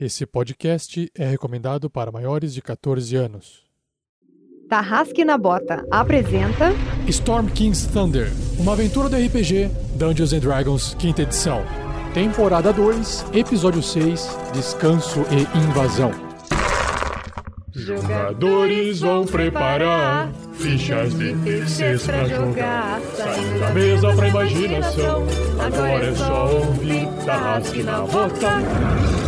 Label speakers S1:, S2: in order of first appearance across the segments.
S1: Esse podcast é recomendado para maiores de 14 anos.
S2: Tarrasque na Bota apresenta
S1: Storm King's Thunder, uma aventura do RPG Dungeons and Dragons, quinta edição. Temporada 2, episódio 6, Descanso e Invasão.
S3: Jogadores vão preparar fichas de terceiros pra jogar. Saindo da mesa pra imaginação. Agora é só ouvir Tarrasque na Bota.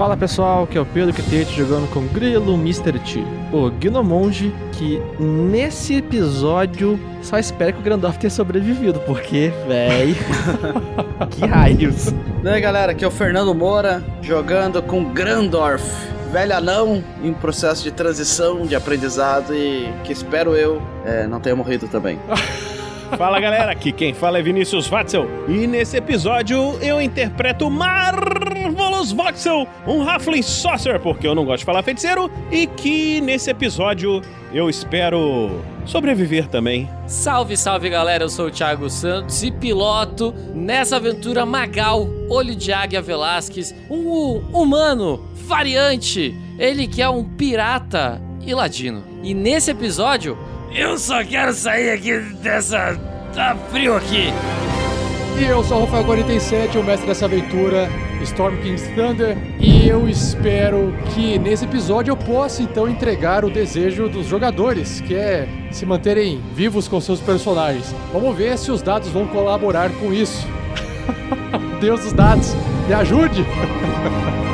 S4: Fala pessoal, que é o Pedro Quitete jogando com Grilo Mr. T, o Gnomonge, que nesse episódio só espero que o Grandorf tenha sobrevivido, porque, véi, que raios.
S5: Aí galera, aqui é o Fernando Moura jogando com Grandorf, velho anão em processo de transição, de aprendizado e que espero eu é, não tenha morrido também.
S6: Fala galera, aqui quem fala é Vinícius Watzel e nesse episódio eu interpreto Marvelous Voxel, um Halfling Saucer, porque eu não gosto de falar feiticeiro, e que nesse episódio eu espero sobreviver também.
S7: Salve, salve galera, eu sou o Thiago Santos e piloto nessa aventura Magal, Olho de Águia Velasquez, um humano variante, ele que é um pirata e ladino. E nesse episódio, eu só quero sair aqui dessa... tá frio aqui.
S1: E eu sou o Rafael 47, o mestre dessa aventura, Storm King's Thunder, e eu espero que nesse episódio eu possa então entregar o desejo dos jogadores, que é se manterem vivos com seus personagens. Vamos ver se os dados vão colaborar com isso. Deus dos dados, me ajude!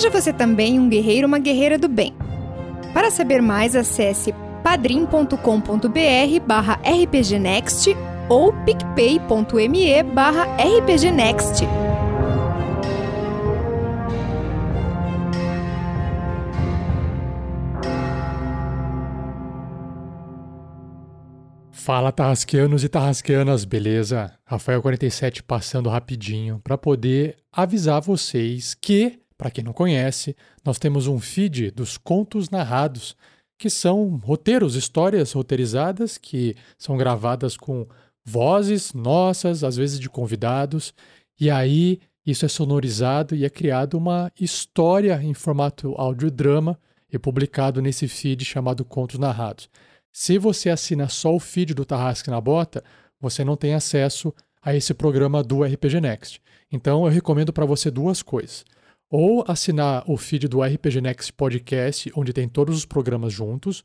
S2: Seja você também um guerreiro ou uma guerreira do bem. Para saber mais, acesse padrim.com.br barra rpgnext ou picpay.me barra rpgnext.
S1: Fala Tarrasqueanos e Tarrasqueanas, beleza? Rafael 47 passando rapidinho para poder avisar vocês que, para quem não conhece, nós temos um feed dos contos narrados, que são roteiros, histórias roteirizadas que são gravadas com vozes nossas, às vezes de convidados, e aí isso é sonorizado e é criado uma história em formato audiodrama e publicado nesse feed chamado Contos Narrados. Se você assina só o feed do Tarrasque na Bota, você não tem acesso a esse programa do RPG Next. Então eu recomendo para você duas coisas. Ou assinar o feed do RPG Next Podcast, onde tem todos os programas juntos,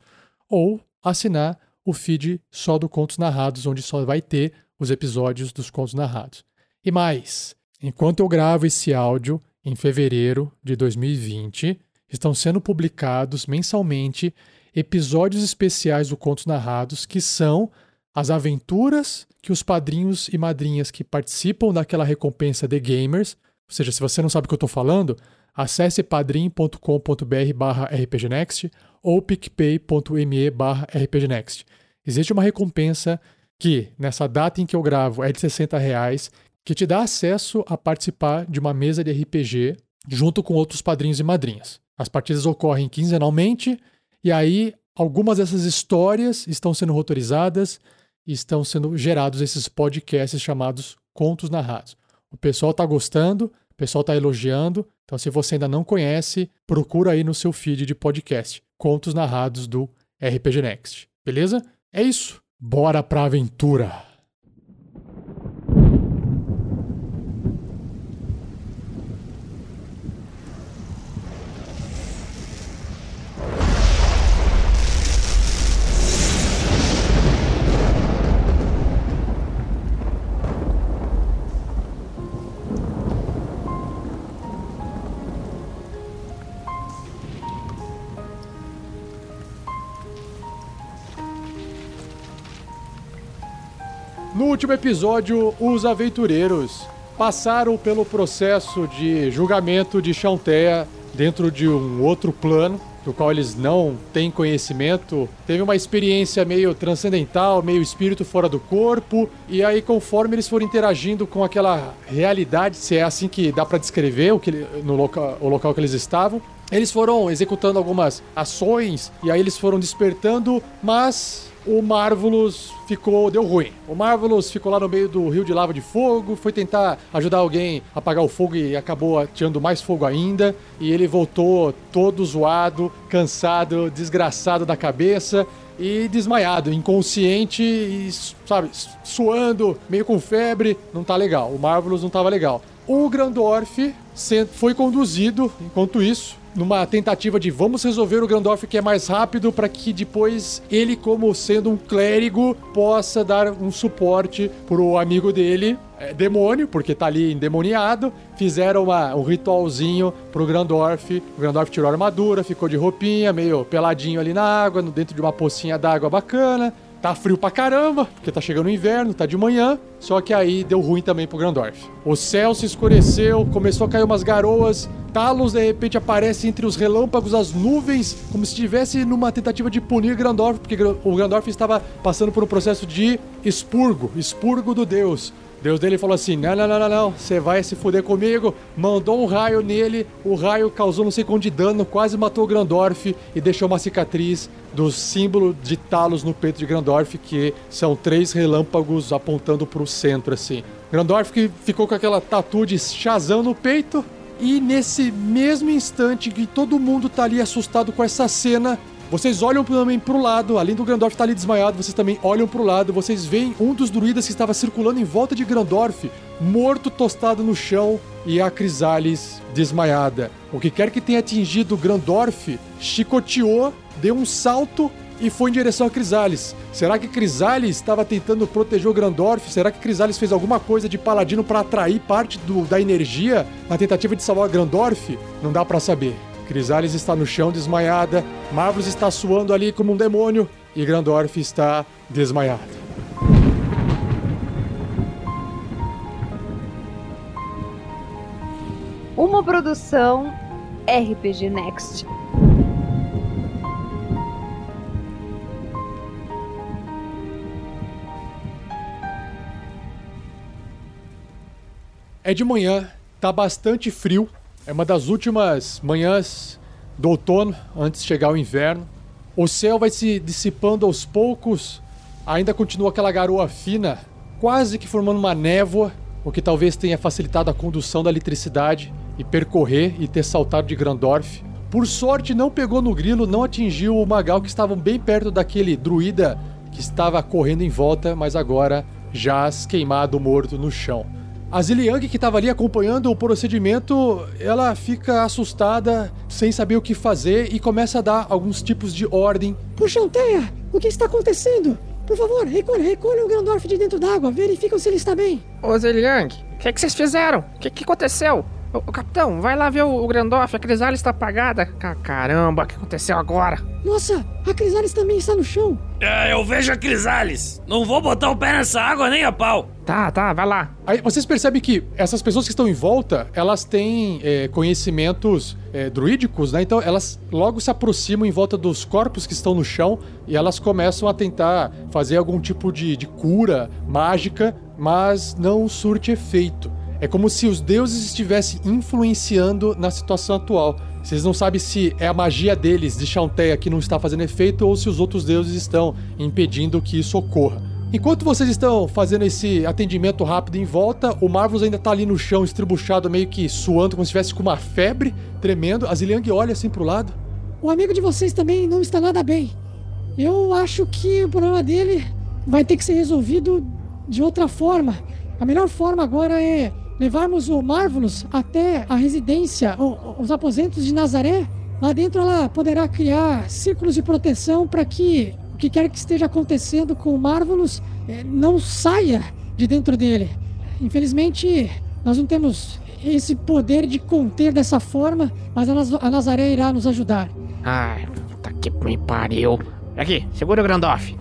S1: ou assinar o feed só do Contos Narrados, onde só vai ter os episódios dos Contos Narrados. E mais, enquanto eu gravo esse áudio, em fevereiro de 2020, estão sendo publicados mensalmente episódios especiais do Contos Narrados, que são as aventuras que os padrinhos e madrinhas que participam daquela recompensa de gamers, ou seja, se você não sabe o que eu estou falando, acesse padrim.com.br barra rpgnext ou picpay.me barra rpgnext. Existe uma recompensa que, nessa data em que eu gravo, é de 60 reais, que te dá acesso a participar de uma mesa de RPG junto com outros padrinhos e madrinhas. As partidas ocorrem quinzenalmente e aí, algumas dessas histórias estão sendo rotorizadas e estão sendo gerados esses podcasts chamados Contos Narrados. O pessoal tá gostando, o pessoal tá elogiando. Então, se você ainda não conhece, procura aí no seu feed de podcast. Contos Narrados do RPG Next. Beleza? É isso. Bora pra aventura! Último episódio, os aventureiros passaram pelo processo de julgamento de Chantea dentro de um outro plano, do qual eles não têm conhecimento. Teve uma experiência meio transcendental, meio espírito fora do corpo, e aí conforme eles foram interagindo com aquela realidade, se é assim que dá para descrever o, que, no local, o local que eles estavam, eles foram executando algumas ações e aí eles foram despertando, mas o Marvelous ficou. deu ruim. O Marvelous ficou lá no meio do rio de lava de fogo, foi tentar ajudar alguém a apagar o fogo e acabou atirando mais fogo ainda. E ele voltou todo zoado, cansado, desgraçado da cabeça e desmaiado, inconsciente e, sabe, suando, meio com febre. Não tá legal. O Marvelous não tava legal. O Grandorf foi conduzido, enquanto isso, numa tentativa de vamos resolver o Grandorf que é mais rápido para que depois ele, como sendo um clérigo, possa dar um suporte pro amigo dele, é, demônio, porque tá ali endemoniado. Fizeram uma, um ritualzinho pro Grandorf. O Grandorf tirou a armadura, ficou de roupinha, meio peladinho ali na água, dentro de uma pocinha d'água bacana. Tá frio pra caramba, porque tá chegando o inverno, tá de manhã. Só que aí deu ruim também pro Grandorf. O céu se escureceu, começou a cair umas garoas. Talos de repente aparece entre os relâmpagos, as nuvens, como se estivesse numa tentativa de punir Grandorf, porque o Grandorf estava passando por um processo de expurgo expurgo do Deus. Deus dele falou assim: não, não, não, não, não, você vai se fuder comigo. Mandou um raio nele, o raio causou não sei de dano, quase matou Grandorf e deixou uma cicatriz do símbolo de Talos no peito de Grandorf, que são três relâmpagos apontando para o centro, assim. Grandorf ficou com aquela tatu de Shazam no peito. E nesse mesmo instante que todo mundo tá ali assustado com essa cena, vocês olham também pro lado, além do Grandorf estar tá ali desmaiado, vocês também olham pro lado, vocês veem um dos druidas que estava circulando em volta de Grandorf, morto tostado no chão, e a Crisales desmaiada. O que quer que tenha atingido Grandorf, chicoteou, deu um salto e foi em direção a Crisales. Será que Crisales estava tentando proteger o Grandorf? Será que Crisales fez alguma coisa de paladino para atrair parte do, da energia na tentativa de salvar Grandorf? Não dá para saber. Crisales está no chão desmaiada, Marvelous está suando ali como um demônio e Grandorf está desmaiado.
S2: Uma produção RPG Next.
S1: É de manhã, tá bastante frio é uma das últimas manhãs do outono, antes de chegar o inverno. O céu vai se dissipando aos poucos, ainda continua aquela garoa fina, quase que formando uma névoa, o que talvez tenha facilitado a condução da eletricidade e percorrer e ter saltado de Grandorf. Por sorte, não pegou no grilo, não atingiu o Magal, que estavam bem perto daquele druida que estava correndo em volta, mas agora jaz queimado, morto no chão. A Ziliang, que estava ali acompanhando o procedimento, ela fica assustada, sem saber o que fazer e começa a dar alguns tipos de ordem.
S8: Puxanteia, o que está acontecendo? Por favor, recolhe, recolhe o Grandorf de dentro d'água, verificam se ele está bem.
S9: Ô Ziliang, o que, que vocês fizeram? O que, que aconteceu? Ô, capitão, vai lá ver o, o Grandorf, a Crisales está apagada. Caramba, o que aconteceu agora?
S8: Nossa, a Crisales também está no chão.
S7: É, eu vejo a Crisales. Não vou botar o pé nessa água nem a pau.
S9: Tá, tá, vai lá.
S1: Aí vocês percebem que essas pessoas que estão em volta, elas têm é, conhecimentos é, druídicos, né? Então elas logo se aproximam em volta dos corpos que estão no chão e elas começam a tentar fazer algum tipo de, de cura mágica, mas não surte efeito. É como se os deuses estivessem influenciando na situação atual. Vocês não sabem se é a magia deles de Chanteia que não está fazendo efeito ou se os outros deuses estão impedindo que isso ocorra. Enquanto vocês estão fazendo esse atendimento rápido em volta, o Marvelous ainda tá ali no chão, estribuchado, meio que suando, como se estivesse com uma febre, tremendo. A Ziliang olha assim pro lado.
S8: O amigo de vocês também não está nada bem. Eu acho que o problema dele vai ter que ser resolvido de outra forma. A melhor forma agora é levarmos o Marvelous até a residência, o- os aposentos de Nazaré. Lá dentro ela poderá criar círculos de proteção para que o que quer que esteja acontecendo com o Marvelous eh, não saia de dentro dele. Infelizmente, nós não temos esse poder de conter dessa forma, mas a, Naz- a Nazaré irá nos ajudar.
S9: Ai, puta que me pariu. Aqui, segura o Grandoff.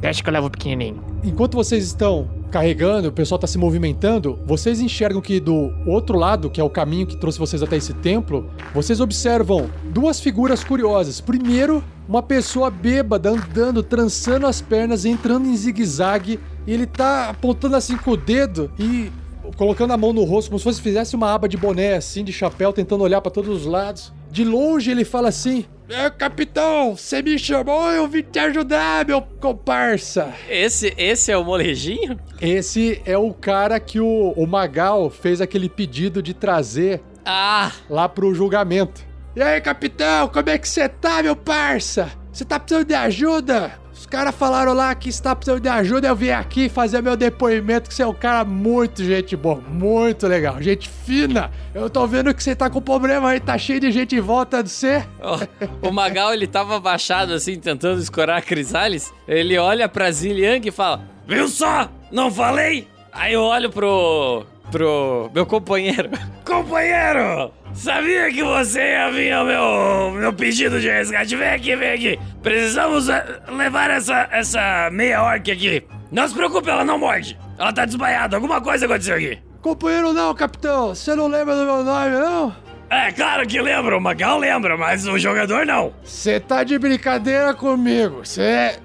S9: Deixa que eu levo o pequenininho.
S1: Enquanto vocês estão carregando, o pessoal está se movimentando, vocês enxergam que do outro lado, que é o caminho que trouxe vocês até esse templo, vocês observam duas figuras curiosas. Primeiro, uma pessoa bêbada andando, trançando as pernas, entrando em zigue-zague, e ele tá apontando assim com o dedo e colocando a mão no rosto, como se fosse fizesse uma aba de boné, assim, de chapéu, tentando olhar para todos os lados. De longe ele fala assim: É, capitão, você me chamou, eu vim te ajudar, meu comparsa.
S7: Esse, esse é o molejinho?
S1: Esse é o cara que o, o Magal fez aquele pedido de trazer
S7: Ah,
S1: lá pro julgamento. E aí, capitão, como é que você tá, meu parça? Você tá precisando de ajuda? Os caras falaram lá que está precisando de ajuda, eu vim aqui fazer meu depoimento, que você é um cara muito gente boa, muito legal, gente fina. Eu tô vendo que você tá com problema aí, tá cheio de gente em volta de você.
S7: ó, o Magal ele tava abaixado assim, tentando escorar a Crisales. Ele olha pra Ziliang e fala: Viu só? Não falei? Aí eu olho pro. pro meu companheiro. Companheiro! Sabia que você ia vir ao meu, meu pedido de resgate? Vem aqui, vem aqui. Precisamos eh, levar essa, essa meia orc aqui. Não se preocupe, ela não morde. Ela tá desmaiada. Alguma coisa aconteceu aqui.
S1: Companheiro não, capitão, você não lembra do meu nome, não?
S7: É, claro que lembra. O Magal lembra, mas o jogador não.
S1: Você tá de brincadeira comigo. Você.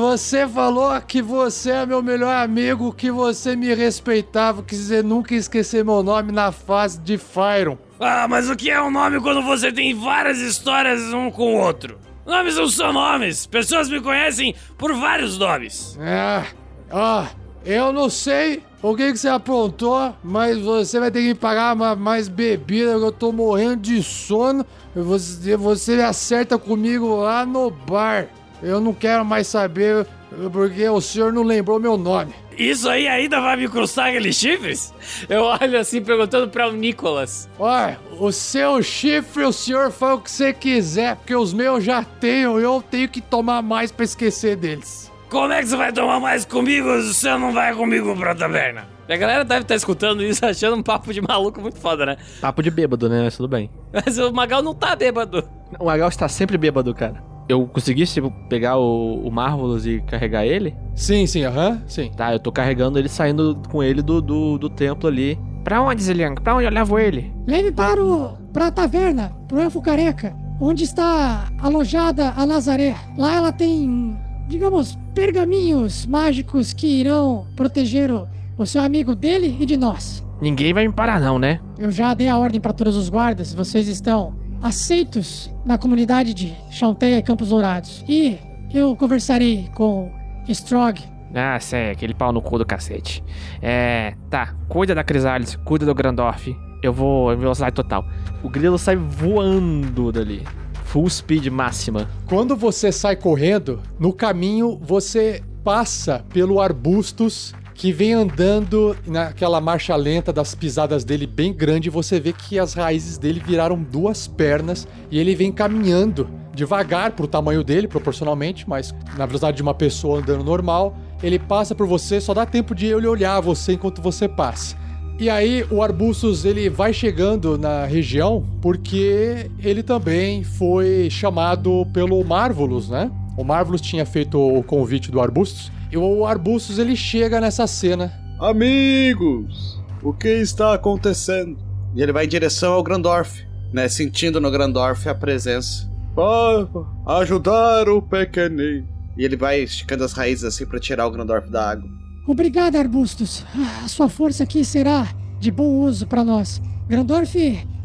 S1: Você falou que você é meu melhor amigo, que você me respeitava, que você nunca esquecer meu nome na fase de Fyron.
S7: Ah, mas o que é um nome quando você tem várias histórias um com o outro? Nomes não são nomes. Pessoas me conhecem por vários nomes.
S1: É. Ó, eu não sei o que, que você aprontou, mas você vai ter que me pagar ma- mais bebida, eu tô morrendo de sono. Você, você acerta comigo lá no bar. Eu não quero mais saber, porque o senhor não lembrou meu nome.
S7: Isso aí ainda vai me custar aqueles chifres? Eu olho assim perguntando para o Nicolas.
S1: Olha, o seu chifre, o senhor faz o que você quiser, porque os meus já tenho, eu tenho que tomar mais pra esquecer deles.
S7: Como é que você vai tomar mais comigo se você não vai comigo pra taverna? A galera deve estar escutando isso achando um papo de maluco muito foda, né?
S4: Papo de bêbado, né? Mas tudo bem.
S7: Mas o Magal não tá bêbado.
S4: O Magal está sempre bêbado, cara. Eu consegui, tipo, pegar o, o Marvelous e carregar ele?
S1: Sim, sim, aham, sim.
S4: Tá, eu tô carregando ele, saindo com ele do, do, do templo ali.
S9: Pra onde, Ziliang? Pra onde eu levo ele?
S8: Leve para o para a taverna, pro elfo careca, onde está alojada a Nazaré. Lá ela tem, digamos, pergaminhos mágicos que irão proteger o, o seu amigo dele e de nós.
S9: Ninguém vai me parar, não, né?
S8: Eu já dei a ordem para todos os guardas, vocês estão aceitos na comunidade de Chanteia e Campos Dourados. E eu conversarei com Strog.
S9: Ah, sei, aquele pau no cu do cacete. É. Tá, cuida da Crisales, cuida do Grandorf. Eu vou em velocidade total.
S4: O grilo sai voando dali. Full speed máxima.
S1: Quando você sai correndo, no caminho você passa pelo arbustos que vem andando naquela marcha lenta das pisadas dele bem grande. Você vê que as raízes dele viraram duas pernas e ele vem caminhando devagar pro tamanho dele, proporcionalmente, mas na velocidade de uma pessoa andando normal. Ele passa por você, só dá tempo de ele olhar você enquanto você passa. E aí o Arbustos ele vai chegando na região porque ele também foi chamado pelo Marvelous, né? O Marvelous tinha feito o convite do Arbustos e o Arbustos ele chega nessa cena.
S3: Amigos, o que está acontecendo?
S5: E ele vai em direção ao Grandorf, né? Sentindo no Grandorf a presença.
S3: Para ajudar o pequenino.
S5: E ele vai esticando as raízes assim pra tirar o Grandorf da água.
S8: Obrigado, Arbustos. A sua força aqui será de bom uso para nós. Grandorf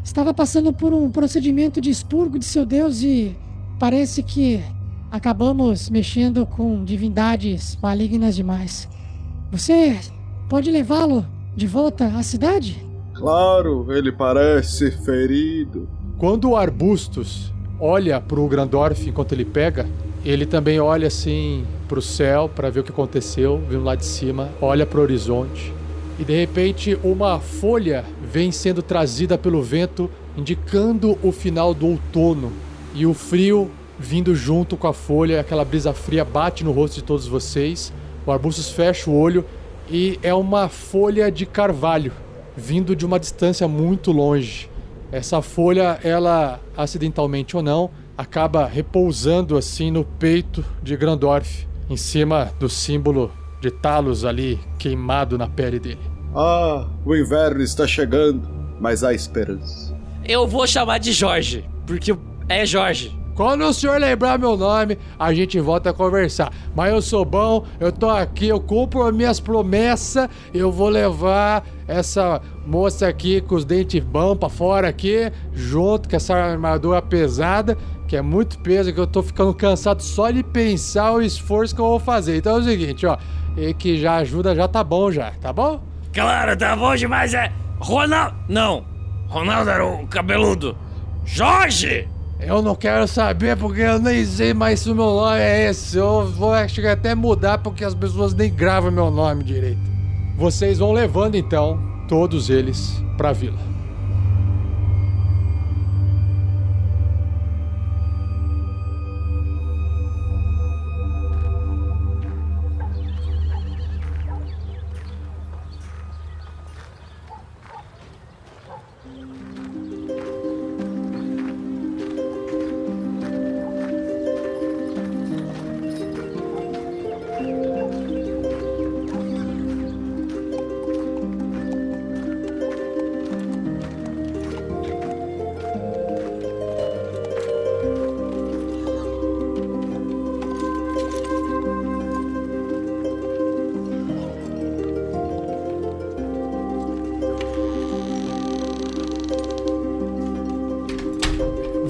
S8: estava passando por um procedimento de expurgo de seu deus e parece que acabamos mexendo com divindades malignas demais. Você pode levá-lo de volta à cidade?
S10: Claro, ele parece ferido.
S1: Quando o Arbustos olha pro Grandorf enquanto ele pega, ele também olha assim pro céu para ver o que aconteceu, vindo lá de cima, olha pro horizonte. E de repente uma folha vem sendo trazida pelo vento, indicando o final do outono. E o frio vindo junto com a folha, aquela brisa fria bate no rosto de todos vocês. O Arbustos fecha o olho e é uma folha de carvalho vindo de uma distância muito longe. Essa folha, ela acidentalmente ou não, acaba repousando assim no peito de Grandorf, em cima do símbolo de Talos ali queimado na pele dele.
S10: Ah, o inverno está chegando, mas há esperança.
S7: Eu vou chamar de Jorge, porque é Jorge.
S1: Quando o senhor lembrar meu nome, a gente volta a conversar. Mas eu sou bom, eu tô aqui, eu cumpro as minhas promessas, eu vou levar essa moça aqui com os dentes bons pra fora aqui, junto com essa armadura pesada, que é muito peso, que eu tô ficando cansado só de pensar o esforço que eu vou fazer. Então é o seguinte, ó, e que já ajuda, já tá bom já, tá bom?
S7: Claro, tá bom demais, é. Ronaldo. Não, Ronaldo era o cabeludo. Jorge!
S1: Eu não quero saber porque eu nem sei mais se o meu nome é esse. Eu vou que até mudar porque as pessoas nem gravam meu nome direito. Vocês vão levando então todos eles pra vila.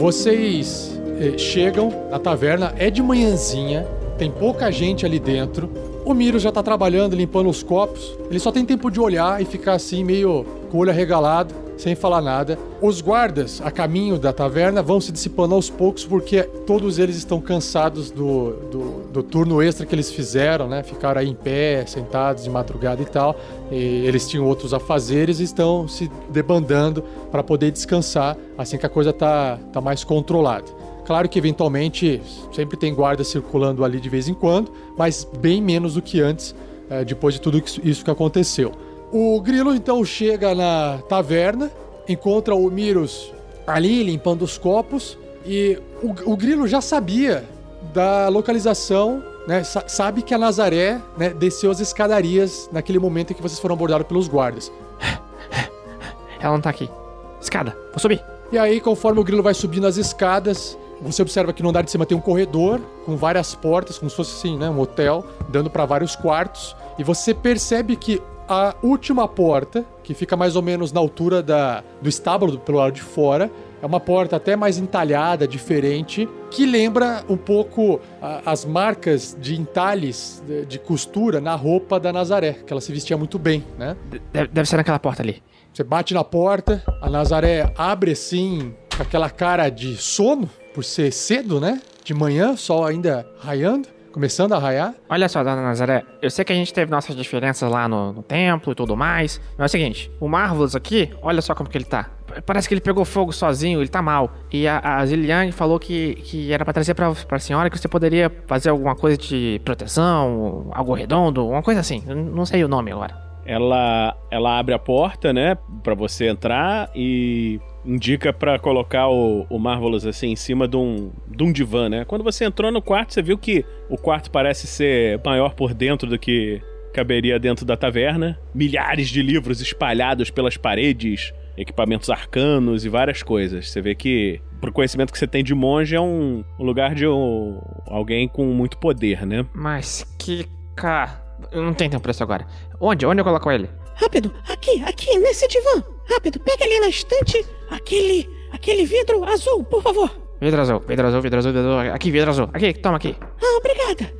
S1: Vocês eh, chegam na taverna, é de manhãzinha, tem pouca gente ali dentro. O Miro já tá trabalhando, limpando os copos. Ele só tem tempo de olhar e ficar assim, meio com o olho arregalado, sem falar nada. Os guardas a caminho da taverna vão se dissipando aos poucos, porque todos eles estão cansados do, do, do turno extra que eles fizeram, né? Ficaram aí em pé, sentados de madrugada e tal. E eles tinham outros afazeres e estão se debandando para poder descansar assim que a coisa tá, tá mais controlada. Claro que eventualmente sempre tem guarda circulando ali de vez em quando, mas bem menos do que antes, eh, depois de tudo isso isso que aconteceu. O Grilo então chega na taverna, encontra o Miros ali limpando os copos e o, o Grilo já sabia da localização, né? sa- sabe que a Nazaré né, desceu as escadarias naquele momento em que vocês foram abordados pelos guardas.
S9: Ela não tá aqui. Escada, vou subir.
S1: E aí, conforme o grilo vai subindo as escadas, você observa que no andar de cima tem um corredor com várias portas, como se fosse assim, né, um hotel, dando para vários quartos. E você percebe que a última porta, que fica mais ou menos na altura da, do estábulo pelo lado de fora, é uma porta até mais entalhada, diferente, que lembra um pouco a- as marcas de entalhes de, de costura na roupa da Nazaré, que ela se vestia muito bem, né?
S9: Deve, deve ser naquela porta ali.
S1: Você bate na porta, a Nazaré abre assim, com aquela cara de sono, por ser cedo, né? De manhã, sol ainda raiando, começando a raiar.
S9: Olha só, dona Nazaré, eu sei que a gente teve nossas diferenças lá no, no templo e tudo mais, mas é o seguinte, o Marvelous aqui, olha só como que ele tá. Parece que ele pegou fogo sozinho, ele tá mal. E a, a Ziliane falou que, que era pra trazer pra, pra senhora que você poderia fazer alguma coisa de proteção, algo redondo, uma coisa assim. Eu não sei o nome agora.
S6: Ela, ela abre a porta, né, Pra você entrar e indica pra colocar o, o Marvelous assim em cima de um, de um divã, né? Quando você entrou no quarto, você viu que o quarto parece ser maior por dentro do que caberia dentro da taverna. Milhares de livros espalhados pelas paredes, equipamentos arcanos e várias coisas. Você vê que, pro conhecimento que você tem de monge, é um, um lugar de um- alguém com muito poder, né?
S9: Mas que ca... Eu não tenho tempo pra isso agora. Onde? Onde eu coloco ele?
S11: Rápido, aqui, aqui, nesse divã. Rápido, pega ali na estante aquele, aquele vidro azul, por favor.
S9: Vidro azul, vidro azul, vidro azul, vidro azul. Aqui, vidro azul. Aqui, toma aqui.
S11: Ah, obrigada.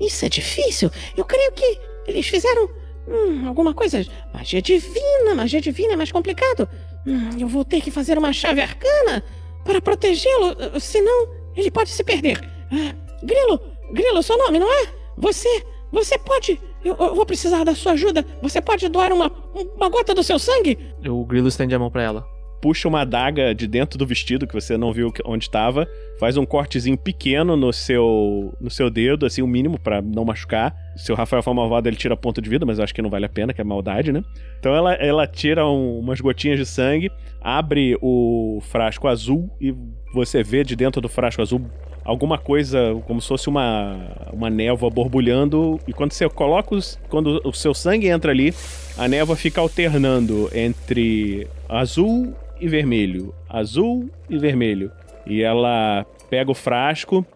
S11: Isso é difícil. Eu creio que eles fizeram hum, alguma coisa. Magia divina. Magia divina é mais complicado. Hum, eu vou ter que fazer uma chave arcana para protegê-lo, eh, senão ele pode se perder. Ah, Grilo, Grilo, seu nome, não é? Você, você pode. Eu, eu vou precisar da sua ajuda. Você pode doar uma, uma gota do seu sangue?
S4: O Grilo estende a mão pra ela.
S6: Puxa uma adaga de dentro do vestido, que você não viu onde estava. Faz um cortezinho pequeno no seu no seu dedo, assim, o mínimo pra não machucar. Se o Rafael for malvado, ele tira ponto de vida, mas eu acho que não vale a pena, que é maldade, né? Então ela, ela tira um- umas gotinhas de sangue, abre o frasco azul e você vê de dentro do frasco azul alguma coisa como se fosse uma, uma névoa borbulhando. E quando você coloca os, quando o seu sangue entra ali, a névoa fica alternando entre azul e vermelho, azul e vermelho. E ela pega o frasco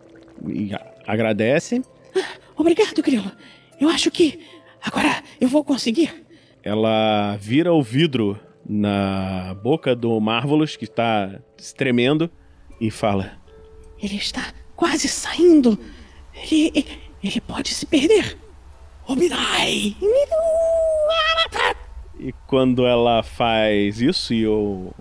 S6: e agradece.
S11: Obrigado, Grilo. Eu acho que agora eu vou conseguir.
S6: Ela vira o vidro na boca do Marvelous, que está tremendo, e fala:
S11: Ele está quase saindo. Ele, ele pode se perder. Obirai!
S6: E quando ela faz isso e o,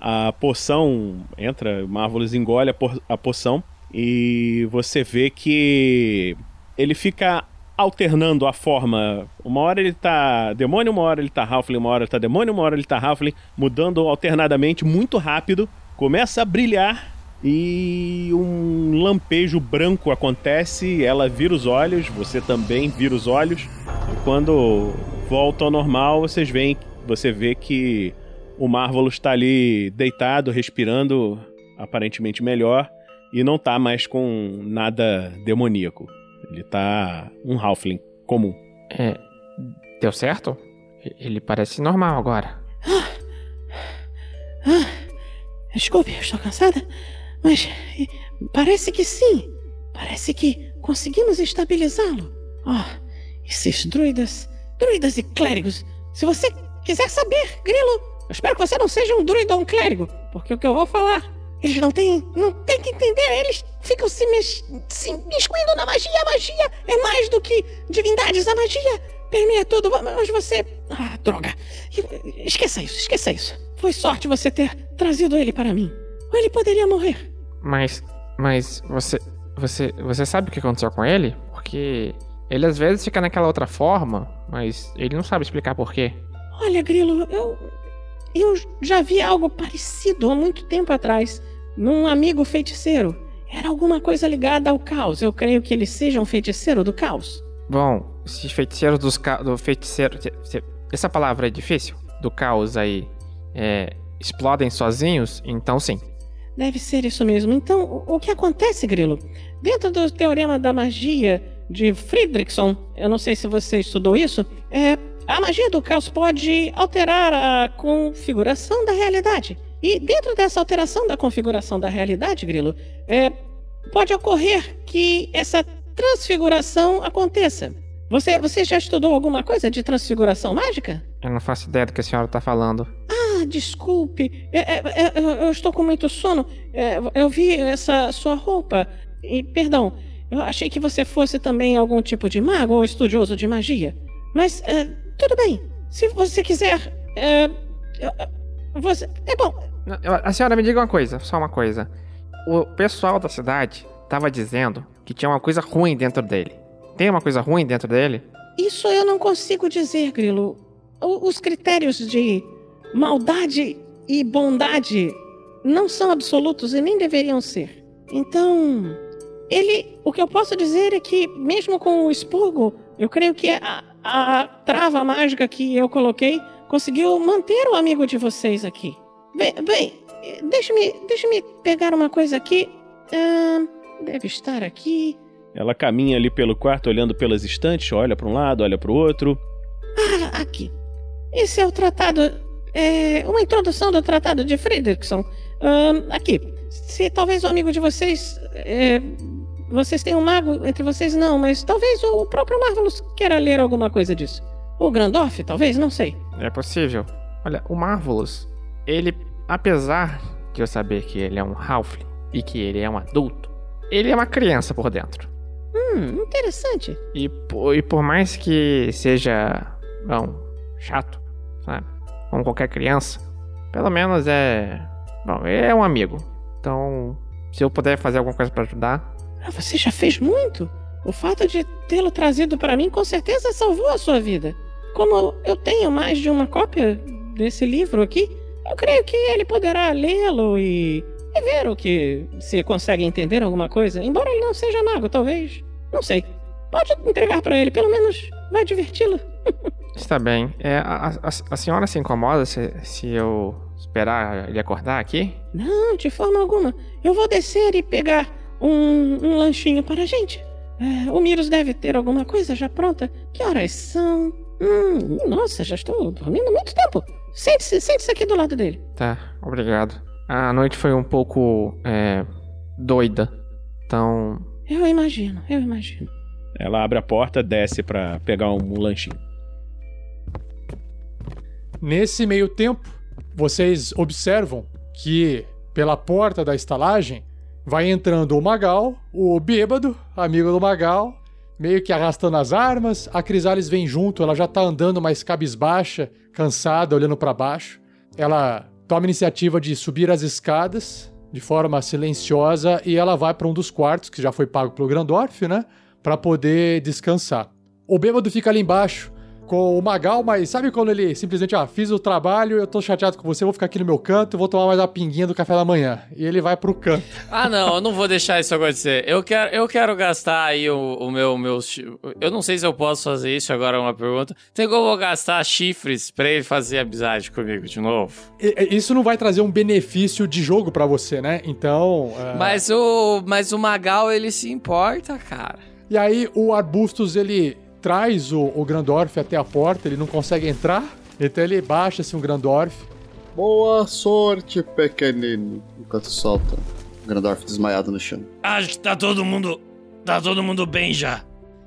S6: a, a poção entra, Marvelous engole a, por- a poção e você vê que ele fica alternando a forma. Uma hora ele tá demônio, uma hora ele tá Halfling, uma hora ele tá demônio, uma hora ele tá Halfling, mudando alternadamente muito rápido. Começa a brilhar e um lampejo branco acontece, ela vira os olhos, você também vira os olhos. E quando volta ao normal, vocês veem, você vê que o Marvelous está ali deitado, respirando aparentemente melhor e não tá mais com nada demoníaco. Ele tá um Halfling comum.
S9: É. Deu certo? Ele parece normal agora.
S11: Ah, desculpe, eu estou cansada, mas parece que sim. Parece que conseguimos estabilizá-lo. Oh, esses druidas, druidas e clérigos. Se você quiser saber, Grilo, eu espero que você não seja um druida ou um clérigo, porque o que eu vou falar, eles não têm, não têm que entender, eles ficam se, mex, se miscuindo na magia. A magia é mais do que divindades, a magia permeia tudo, mas você... Ah, droga. Esqueça isso, esqueça isso. Foi sorte você ter trazido ele para mim. Ou ele poderia morrer.
S9: Mas. Mas você. Você. Você sabe o que aconteceu com ele? Porque. Ele às vezes fica naquela outra forma, mas ele não sabe explicar por quê.
S11: Olha, Grilo, eu. Eu já vi algo parecido há muito tempo atrás. Num amigo feiticeiro. Era alguma coisa ligada ao caos. Eu creio que ele seja um feiticeiro do caos.
S9: Bom, esses feiticeiros dos ca... do feiticeiro. se- se- Essa palavra é difícil. Do caos aí. É, explodem sozinhos, então sim.
S11: Deve ser isso mesmo. Então, o que acontece, Grilo? Dentro do teorema da magia de Friedrichson, eu não sei se você estudou isso, é, a magia do caos pode alterar a configuração da realidade. E dentro dessa alteração da configuração da realidade, Grilo, é, pode ocorrer que essa transfiguração aconteça. Você, você já estudou alguma coisa de transfiguração mágica?
S9: Eu não faço ideia do que a senhora tá falando.
S11: Ah, desculpe. É, é, é, eu, estou com muito sono. Eu vi essa sua roupa. E, perdão, eu achei que você fosse também algum tipo de mago ou estudioso de magia. Mas, é, tudo bem. Se você quiser. Eu- você, é bom.
S9: A senhora me diga uma coisa, só uma coisa. O pessoal da cidade tava dizendo que tinha uma coisa ruim dentro dele. Tem uma coisa ruim dentro dele?
S11: Isso eu não consigo dizer, Grilo. Os critérios de maldade e bondade não são absolutos e nem deveriam ser. Então, ele. O que eu posso dizer é que, mesmo com o expurgo, eu creio que a, a trava mágica que eu coloquei conseguiu manter o amigo de vocês aqui. Bem, bem deixe-me deixe pegar uma coisa aqui. Ahn, deve estar aqui.
S6: Ela caminha ali pelo quarto, olhando pelas estantes, olha para um lado, olha para o outro.
S11: Ah, aqui. Esse é o tratado. É uma introdução do tratado de Fredrickson. Ahn, aqui. Se talvez o amigo de vocês. é, vocês tenham um mago entre vocês, não, mas talvez o próprio Marvelous queira ler alguma coisa disso. O Grandorf, talvez, não sei.
S9: É possível. Olha, o Marvelous, ele, apesar de eu saber que ele é um Halfling,
S4: e que ele é um adulto, ele é uma criança por dentro.
S11: Hum, interessante.
S4: E, e por mais que seja, bom, chato, sabe? Como qualquer criança, pelo menos é. Bom, é um amigo. Então, se eu puder fazer alguma coisa pra ajudar,
S11: Ah, você já fez muito? O fato de tê-lo trazido para mim com certeza salvou a sua vida. Como eu tenho mais de uma cópia desse livro aqui, eu creio que ele poderá lê-lo e, e ver o que se consegue entender alguma coisa. Embora ele não seja mago, talvez. Não sei. Pode entregar para ele, pelo menos vai diverti-lo.
S4: está bem. É, a, a- a senhora se incomoda se, se eu esperar ele acordar aqui?
S11: Não, de forma alguma. Eu vou descer e pegar um, um lanchinho para a gente. É, o Miros deve ter alguma coisa já pronta. Que horas são? Hum, nossa, já estou dormindo há muito tempo. Sente-se, sente-se aqui do lado dele.
S4: Tá, obrigado. A noite foi um pouco. é, doida. Então.
S11: Eu imagino, eu imagino.
S6: Ela abre a porta, desce pra pegar um lanchinho.
S1: Nesse meio tempo, vocês observam que pela porta da estalagem vai entrando o Magal, o bêbado, amigo do Magal, meio que arrastando as armas. A Crisales vem junto, ela já tá andando mais cabisbaixa, cansada, olhando para baixo. Ela toma a iniciativa de subir as escadas de forma silenciosa e ela vai para um dos quartos que já foi pago pelo Grandorf, né, para poder descansar. O bêbado fica ali embaixo com o Magal, mas sabe quando ele simplesmente, ah, fiz o trabalho, eu tô chateado com você, vou ficar aqui no meu canto, vou tomar mais uma pinguinha do café da manhã. E ele vai pro canto.
S7: Ah, não, eu não vou deixar isso acontecer. Eu quero, eu quero gastar aí o, o meu, meu. Eu não sei se eu posso fazer isso agora, é uma pergunta. Tem como eu gastar chifres pra ele fazer amizade comigo de novo?
S1: Isso não vai trazer um benefício de jogo pra você, né? Então. ah,
S7: Mas o, mas o Magal, ele se importa, cara.
S1: E aí o Arbustus ele traz o, o Grandorf até a porta, ele não consegue entrar, então ele baixa assim o Grandorf.
S5: Boa sorte, pequenino. Enquanto solta Grandorf desmaiado no chão.
S7: Acho que tá todo mundo. Tá todo mundo bem já.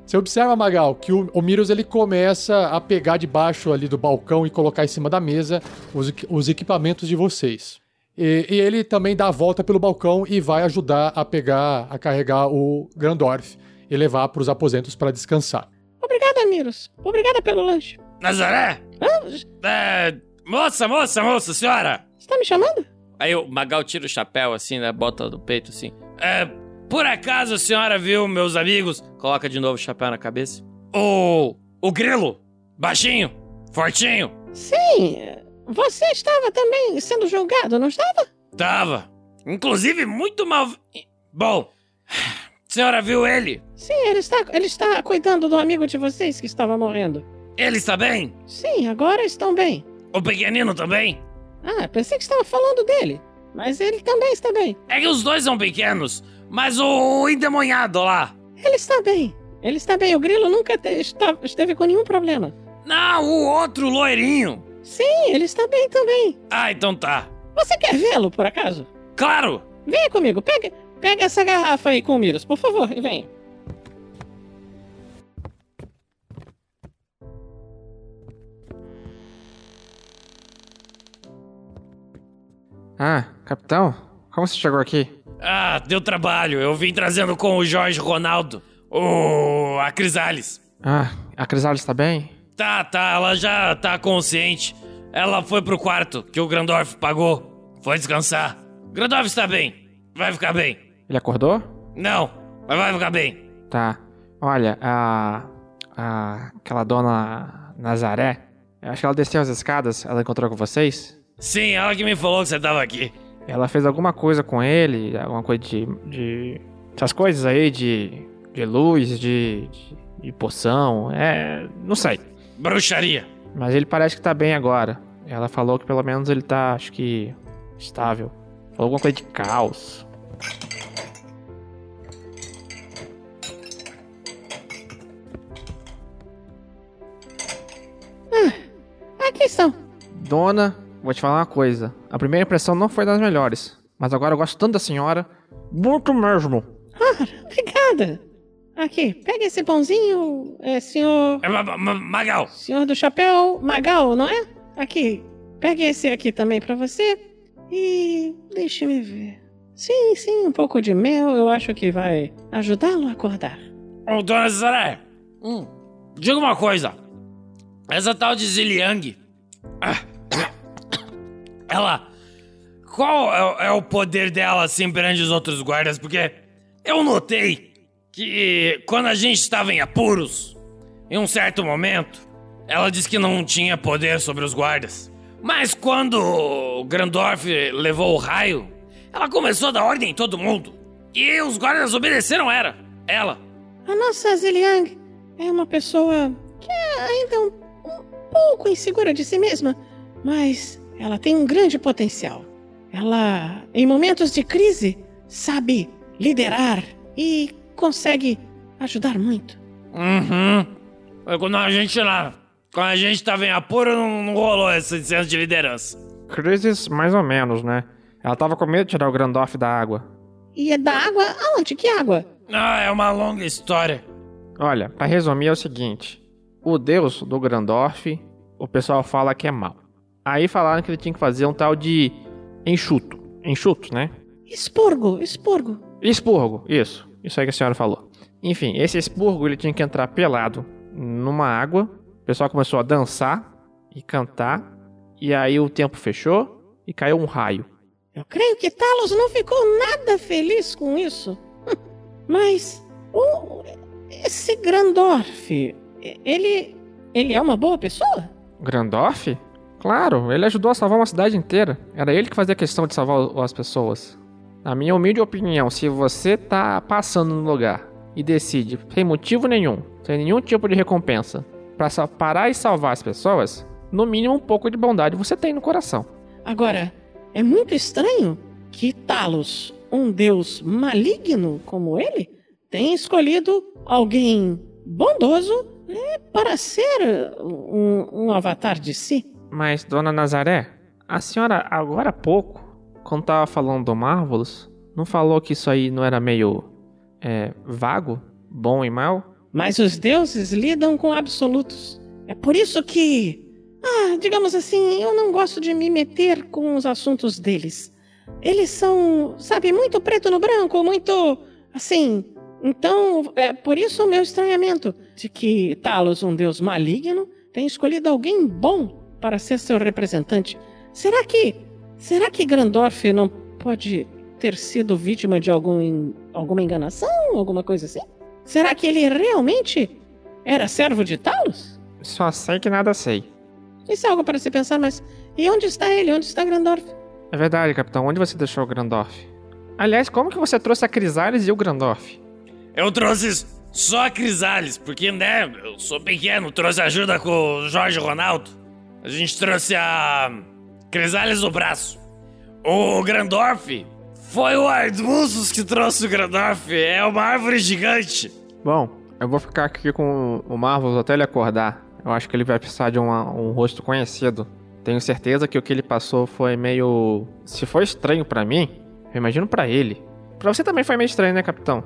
S1: Você observa, Magal, que o, o Miros ele começa a pegar debaixo ali do balcão e colocar em cima da mesa os, os equipamentos de vocês. E, e ele também dá a volta pelo balcão e vai ajudar a pegar, a carregar o Grandorf e levar para os aposentos para descansar.
S11: Obrigada, Miros. Obrigada pelo lanche.
S7: Nazaré? É, moça, moça, moça, senhora!
S11: Você tá me chamando?
S7: Aí o Magal tira o chapéu assim, né? Bota do peito assim. É, por acaso a senhora viu meus amigos? Coloca de novo o chapéu na cabeça. O. O grilo! Baixinho! Fortinho!
S11: Sim. Você estava também sendo julgado, não estava?
S7: Tava! Inclusive muito mal. Bom, senhora viu ele?
S11: Sim, ele está, ele está cuidando do amigo de vocês que estava morrendo.
S7: Ele está bem?
S11: Sim, agora estão bem.
S7: O pequenino também?
S11: Ah, pensei que estava falando dele. Mas ele também está bem.
S7: É que os dois são pequenos, mas o endemoniado lá.
S11: Ele está bem. Ele está bem. O grilo nunca te- está- esteve com nenhum problema.
S7: Não, o outro loirinho.
S11: Sim, ele está bem também.
S7: Ah, então tá.
S11: Você quer vê-lo, por acaso?
S7: Claro!
S11: Venha comigo. Pega, pega essa garrafa aí com o Miros, por favor, e venha.
S4: Ah, capitão? Como você chegou aqui?
S7: Ah, deu trabalho. Eu vim trazendo com o Jorge Ronaldo. O. a Crisales.
S4: Ah, a Crisales tá bem?
S7: Tá, tá, ela já tá consciente. Ela foi pro quarto que o Grandorf pagou. Foi descansar. Grandorf está bem. Vai ficar bem.
S4: Ele acordou?
S7: Não, mas vai ficar bem.
S4: Tá. Olha, a. a aquela dona Nazaré, eu acho que ela desceu as escadas, ela encontrou com vocês?
S7: Sim, ela que me falou que você tava aqui.
S4: Ela fez alguma coisa com ele, alguma coisa de. de essas coisas aí de. de luz, de. de, de poção, é. não sei.
S7: Bruxaria.
S4: Mas ele parece que tá bem agora. Ela falou que pelo menos ele tá, acho que. estável. Falou alguma coisa de caos.
S11: Estão.
S4: Dona, vou te falar uma coisa. A primeira impressão não foi das melhores. Mas agora eu gosto tanto da senhora. Muito mesmo.
S11: Ah, obrigada. Aqui, pega esse pãozinho, é, senhor.
S7: É, Ma- Ma- Magal.
S11: Senhor do chapéu Magal, não é? Aqui, pegue esse aqui também pra você. E deixe-me ver. Sim, sim, um pouco de mel eu acho que vai ajudá-lo a acordar.
S7: Ô, dona Zé, hum, diga uma coisa. Essa tal de Ziliang, ela. Qual é, é o poder dela assim perante os outros guardas? Porque eu notei que quando a gente estava em apuros, em um certo momento, ela disse que não tinha poder sobre os guardas. Mas quando Grandorf levou o raio, ela começou a dar ordem em todo mundo. E os guardas obedeceram era, ela.
S11: A nossa Ziliang é uma pessoa que é ainda um pouco insegura de si mesma, mas ela tem um grande potencial. Ela, em momentos de crise, sabe liderar e consegue ajudar muito.
S7: Uhum. Quando a gente lá, quando a gente tava em apuro, não, não rolou esse senso de liderança.
S4: Crises mais ou menos, né? Ela tava com medo de tirar o Grandorf da água.
S11: E é da água aonde? Que água?
S7: Ah, é uma longa história.
S4: Olha, pra resumir é o seguinte: o deus do Grandorf, o pessoal fala que é mau. Aí falaram que ele tinha que fazer um tal de enxuto. Enxuto, né?
S11: Expurgo, expurgo.
S4: Expurgo, isso. Isso aí que a senhora falou. Enfim, esse expurgo ele tinha que entrar pelado numa água. O pessoal começou a dançar e cantar. E aí o tempo fechou e caiu um raio.
S11: Eu creio que Talos não ficou nada feliz com isso. Mas o, esse Grandorf, ele ele é uma boa pessoa?
S4: Grandorf? Claro, ele ajudou a salvar uma cidade inteira. Era ele que fazia questão de salvar as pessoas. Na minha humilde opinião, se você tá passando no lugar e decide, sem motivo nenhum, sem nenhum tipo de recompensa, para parar e salvar as pessoas, no mínimo um pouco de bondade você tem no coração.
S11: Agora, é muito estranho que Talos, um deus maligno como ele, tenha escolhido alguém bondoso né, para ser um, um avatar de si.
S4: Mas, dona Nazaré, a senhora agora há pouco, quando tava falando do Marvelous, não falou que isso aí não era meio é, vago, bom e mal?
S11: Mas os deuses lidam com absolutos. É por isso que, ah, digamos assim, eu não gosto de me meter com os assuntos deles. Eles são, sabe, muito preto no branco, muito assim. Então, é por isso o meu estranhamento de que Talos, um deus maligno, tem escolhido alguém bom para ser seu representante. Será que. Será que Grandorf não pode ter sido vítima de algum, alguma enganação? Alguma coisa assim? Será que ele realmente era servo de Talos?
S4: Só sei que nada sei.
S11: Isso é algo para se pensar, mas. E onde está ele? Onde está Grandorf?
S4: É verdade, capitão. Onde você deixou o Grandorf? Aliás, como que você trouxe a Crisales e o Grandorf?
S7: Eu trouxe só a Crisales, porque, né, eu sou pequeno, trouxe ajuda com o Jorge Ronaldo. A gente trouxe a Crisales do braço. O Grandorf foi o Ardmussos que trouxe o Grandorf. É uma árvore gigante.
S4: Bom, eu vou ficar aqui com o Marvels até ele acordar. Eu acho que ele vai precisar de uma, um rosto conhecido. Tenho certeza que o que ele passou foi meio. Se foi estranho para mim, eu imagino para ele. Pra você também foi meio estranho, né, capitão?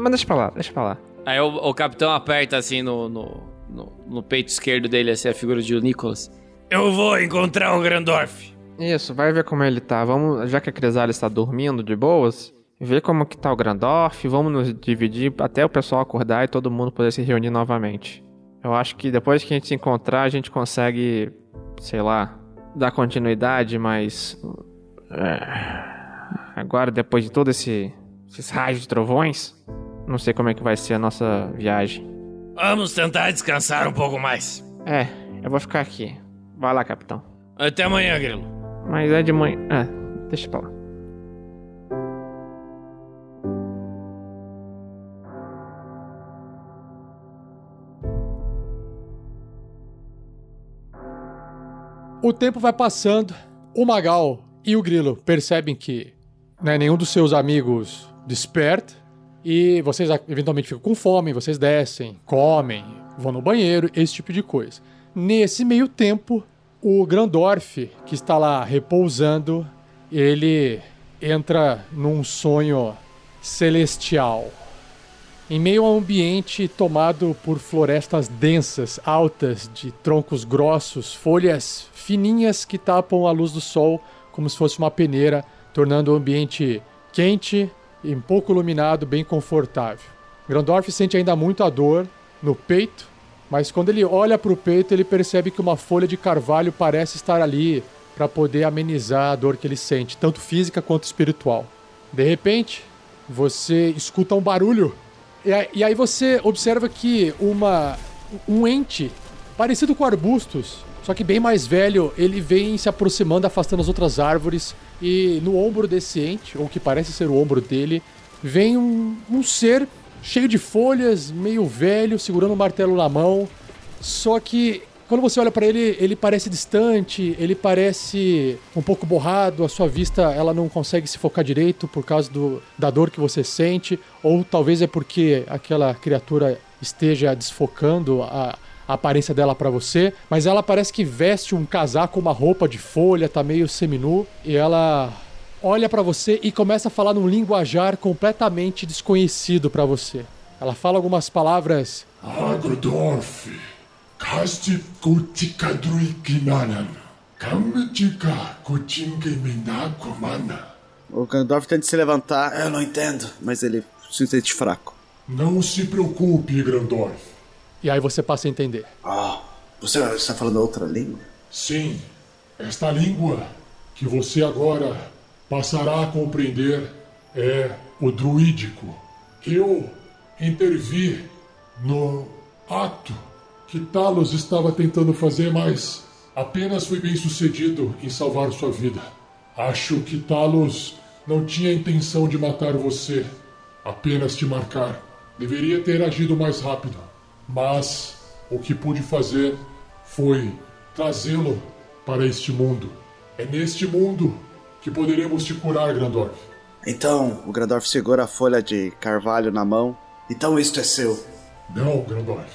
S4: Mas deixa pra lá, deixa pra lá.
S7: Aí o, o capitão aperta assim no, no, no, no peito esquerdo dele, assim, a figura de Nicholas. Eu vou encontrar o Grandorf.
S4: Isso, vai ver como ele tá. Vamos, já que a Crisales está dormindo de boas, ver como que tá o Grandorf, vamos nos dividir até o pessoal acordar e todo mundo poder se reunir novamente. Eu acho que depois que a gente se encontrar, a gente consegue, sei lá, dar continuidade, mas. É... Agora, depois de todo esse, esses raios de trovões, não sei como é que vai ser a nossa viagem.
S7: Vamos tentar descansar um pouco mais.
S4: É, eu vou ficar aqui. Vai lá, capitão.
S7: Até amanhã, Grilo.
S4: Mas é de manhã. É, deixa pra lá.
S1: O tempo vai passando, o Magal e o Grilo percebem que né, nenhum dos seus amigos desperta e vocês eventualmente ficam com fome, vocês descem, comem, vão no banheiro, esse tipo de coisa. Nesse meio tempo, o Grandorf, que está lá repousando, ele entra num sonho celestial. Em meio a um ambiente tomado por florestas densas, altas, de troncos grossos, folhas fininhas que tapam a luz do sol como se fosse uma peneira, tornando o ambiente quente e pouco iluminado, bem confortável. Grandorf sente ainda muito a dor no peito, mas quando ele olha para o peito, ele percebe que uma folha de carvalho parece estar ali para poder amenizar a dor que ele sente, tanto física quanto espiritual. De repente, você escuta um barulho e aí você observa que uma um ente parecido com arbustos, só que bem mais velho, ele vem se aproximando, afastando as outras árvores e no ombro desse ente, ou que parece ser o ombro dele, vem um, um ser cheio de folhas, meio velho, segurando um martelo na mão. Só que quando você olha para ele, ele parece distante, ele parece um pouco borrado, a sua vista ela não consegue se focar direito por causa do, da dor que você sente, ou talvez é porque aquela criatura esteja desfocando a, a aparência dela para você, mas ela parece que veste um casaco, uma roupa de folha, tá meio seminu, e ela olha para você e começa a falar num linguajar completamente desconhecido para você. Ela fala algumas palavras.
S3: Agrodorf.
S5: O Gandalf tenta se levantar. Eu não entendo, mas ele se sente fraco.
S3: Não se preocupe, Grandorf.
S1: E aí você passa a entender.
S5: Ah, você está falando outra língua?
S3: Sim, esta língua que você agora passará a compreender é o druídico. Eu intervi no ato que Talos estava tentando fazer, mas apenas fui bem sucedido em salvar sua vida. Acho que Talos não tinha intenção de matar você, apenas te marcar. Deveria ter agido mais rápido, mas o que pude fazer foi trazê-lo para este mundo. É neste mundo que poderemos te curar, Grandorf.
S5: Então, o Grandorf segura a folha de carvalho na mão. Então isto é seu.
S3: Não, Grandorf.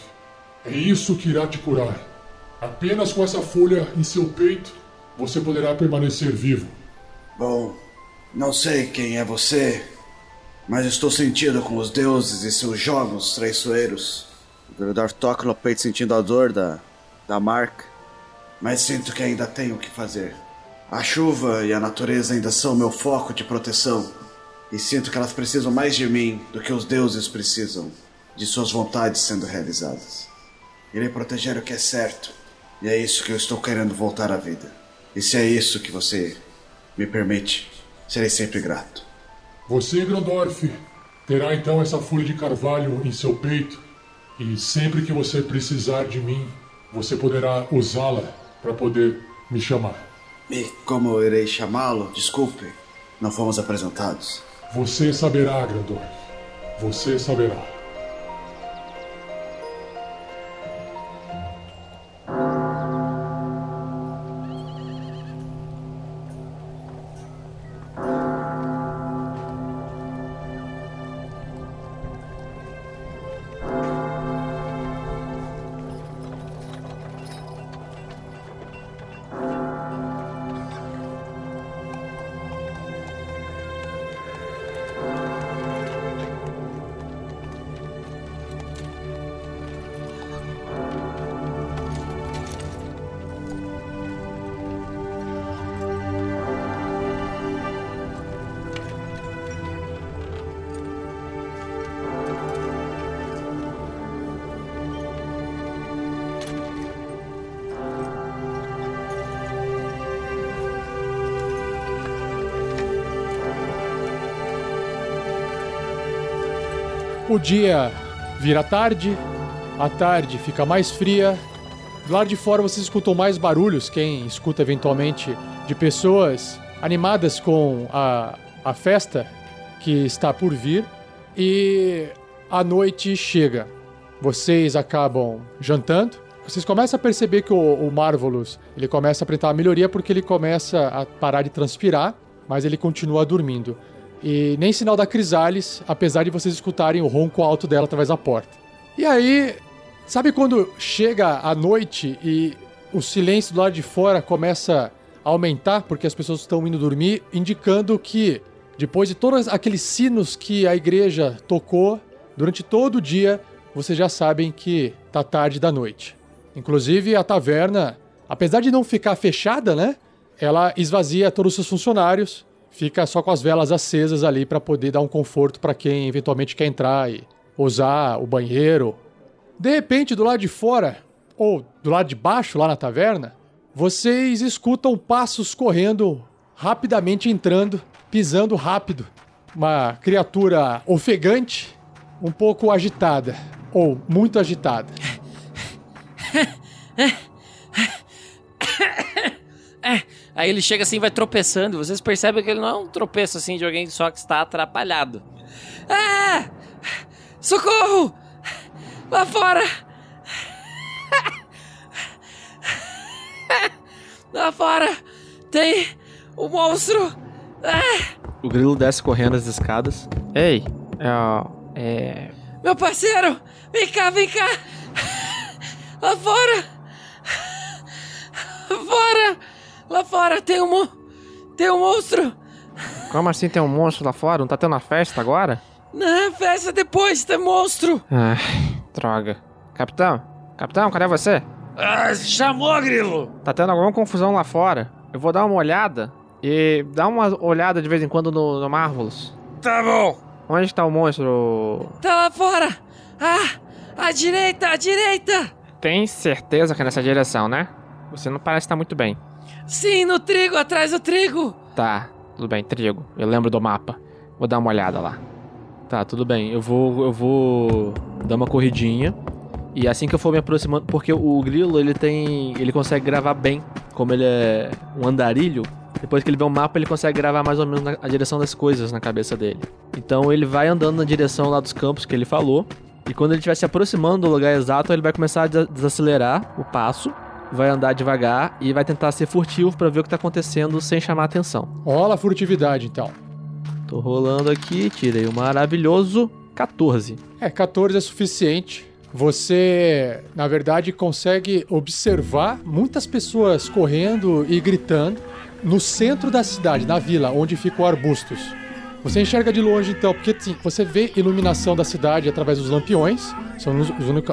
S3: É isso que irá te curar. Apenas com essa folha em seu peito você poderá permanecer vivo.
S5: Bom, não sei quem é você, mas estou sentido com os deuses e seus jogos traiçoeiros. O Gandalf toca no peito sentindo a dor da, da marca, mas sinto que ainda tenho o que fazer. A chuva e a natureza ainda são meu foco de proteção, e sinto que elas precisam mais de mim do que os deuses precisam de suas vontades sendo realizadas. Irei proteger o que é certo, e é isso que eu estou querendo voltar à vida. E se é isso que você me permite, serei sempre grato.
S3: Você, Grandorf, terá então essa folha de carvalho em seu peito, e sempre que você precisar de mim, você poderá usá-la para poder me chamar.
S5: E como eu irei chamá-lo? Desculpe, não fomos apresentados.
S3: Você saberá, Grandorf. Você saberá.
S1: O dia vira tarde, a tarde fica mais fria. Lado de fora vocês escutam mais barulhos, quem escuta eventualmente, de pessoas animadas com a, a festa que está por vir. E a noite chega. Vocês acabam jantando. Vocês começam a perceber que o, o Marvelous ele começa a apresentar uma melhoria porque ele começa a parar de transpirar, mas ele continua dormindo. E nem sinal da Crisales, apesar de vocês escutarem o ronco alto dela através da porta. E aí, sabe quando chega a noite e o silêncio do lado de fora começa a aumentar porque as pessoas estão indo dormir, indicando que depois de todos aqueles sinos que a igreja tocou durante todo o dia, vocês já sabem que tá tarde da noite. Inclusive a taverna, apesar de não ficar fechada, né? Ela esvazia todos os seus funcionários fica só com as velas acesas ali para poder dar um conforto para quem eventualmente quer entrar e usar o banheiro. De repente, do lado de fora, ou do lado de baixo, lá na taverna, vocês escutam passos correndo, rapidamente entrando, pisando rápido. Uma criatura ofegante, um pouco agitada, ou muito agitada.
S7: Aí ele chega assim, vai tropeçando. e Vocês percebem que ele não é um tropeço assim de alguém só que está atrapalhado. Ah! Socorro! Lá fora! Lá fora tem o monstro! Ah!
S4: O grilo desce correndo as escadas. Ei, é. É.
S7: Meu parceiro! Vem cá, vem cá! Lá fora! Fora! Lá fora tem um, tem um monstro!
S9: Como assim tem um monstro lá fora? Não tá tendo uma festa agora?
S7: Na festa depois tem monstro!
S9: Ai, droga. Capitão, capitão, cadê você?
S7: Ah, chamou, Grilo!
S9: Tá tendo alguma confusão lá fora. Eu vou dar uma olhada e dá uma olhada de vez em quando no, no Marvelous.
S7: Tá bom!
S9: Onde tá o monstro?
S7: Tá lá fora! Ah! À direita, à direita!
S9: Tem certeza que é nessa direção, né? Você não parece estar muito bem.
S7: Sim, no trigo, atrás do trigo!
S9: Tá, tudo bem, trigo. Eu lembro do mapa. Vou dar uma olhada lá.
S4: Tá, tudo bem. Eu vou, eu vou dar uma corridinha. E assim que eu for me aproximando, porque o grilo ele tem, ele consegue gravar bem, como ele é um andarilho. Depois que ele vê o mapa, ele consegue gravar mais ou menos na- a direção das coisas na cabeça dele. Então ele vai andando na direção lá dos campos que ele falou. E quando ele estiver se aproximando do lugar exato, ele vai começar a des- desacelerar o passo, vai andar devagar e vai tentar ser furtivo pra ver o que tá acontecendo sem chamar atenção.
S1: Rola a furtividade, então.
S4: Tô rolando aqui, tirei o maravilhoso 14.
S1: É, 14 é suficiente. Você, na verdade, consegue observar muitas pessoas correndo e gritando no centro da cidade, na vila, onde ficam arbustos. Você enxerga de longe, então, porque sim, você vê iluminação da cidade através dos lampiões, são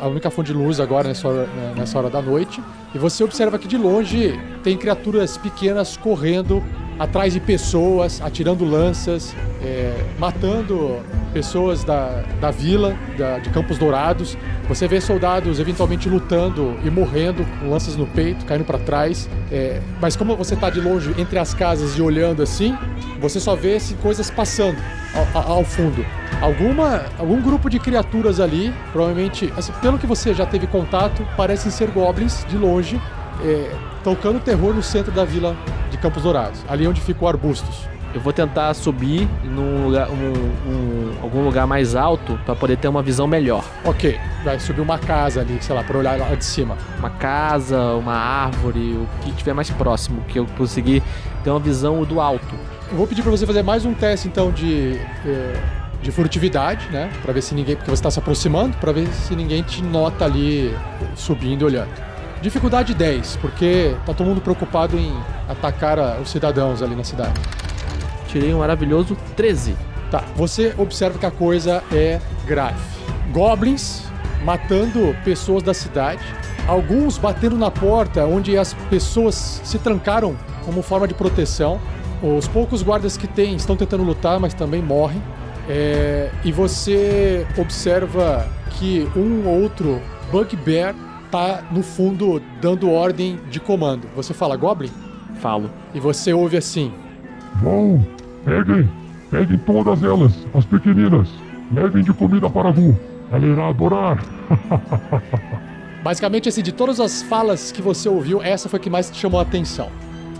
S1: a única fonte de luz agora nessa hora, né, nessa hora da noite. E você observa que de longe tem criaturas pequenas correndo atrás de pessoas, atirando lanças, é, matando pessoas da, da vila, da- de Campos Dourados. Você vê soldados eventualmente lutando e morrendo com lanças no peito, caindo para trás. É, mas como você tá de longe entre as casas e olhando assim, você só vê assim, coisas passando ao, ao- fundo. Alguma, algum grupo de criaturas ali, provavelmente, assim, pelo que você já teve contato, parecem ser goblins de longe, é, tocando terror no centro da vila de Campos Dourados, ali onde ficam arbustos.
S4: Eu vou tentar subir num lugar, um- um- algum lugar mais alto pra poder ter uma visão melhor.
S1: Ok, vai subir uma casa ali, sei lá, pra olhar lá de cima.
S4: Uma casa, uma árvore, o que tiver mais próximo, que eu conseguir ter uma visão do alto.
S1: Eu vou pedir pra você fazer mais um teste então de, eh, de furtividade, né? Pra ver se ninguém. Porque você tá se aproximando, pra ver se ninguém te nota ali subindo e olhando. Dificuldade 10, porque tá todo mundo preocupado em atacar a- os cidadãos ali na cidade.
S4: Tirei um maravilhoso 13.
S1: Tá, você observa que a coisa é grave. Goblins matando pessoas da cidade, alguns batendo na porta onde as pessoas se trancaram como forma de proteção. Os poucos guardas que tem estão tentando lutar, mas também morrem. É, e você observa que um ou outro Bugbear tá no fundo dando ordem de comando. Você fala Goblin?
S4: Falo.
S1: E você ouve assim:
S3: Bom, peguem, peguem todas elas, as pequeninas. Levem de comida para Vu. Ela irá adorar.
S1: Basicamente, assim, de todas as falas que você ouviu, essa foi a que mais te chamou a atenção.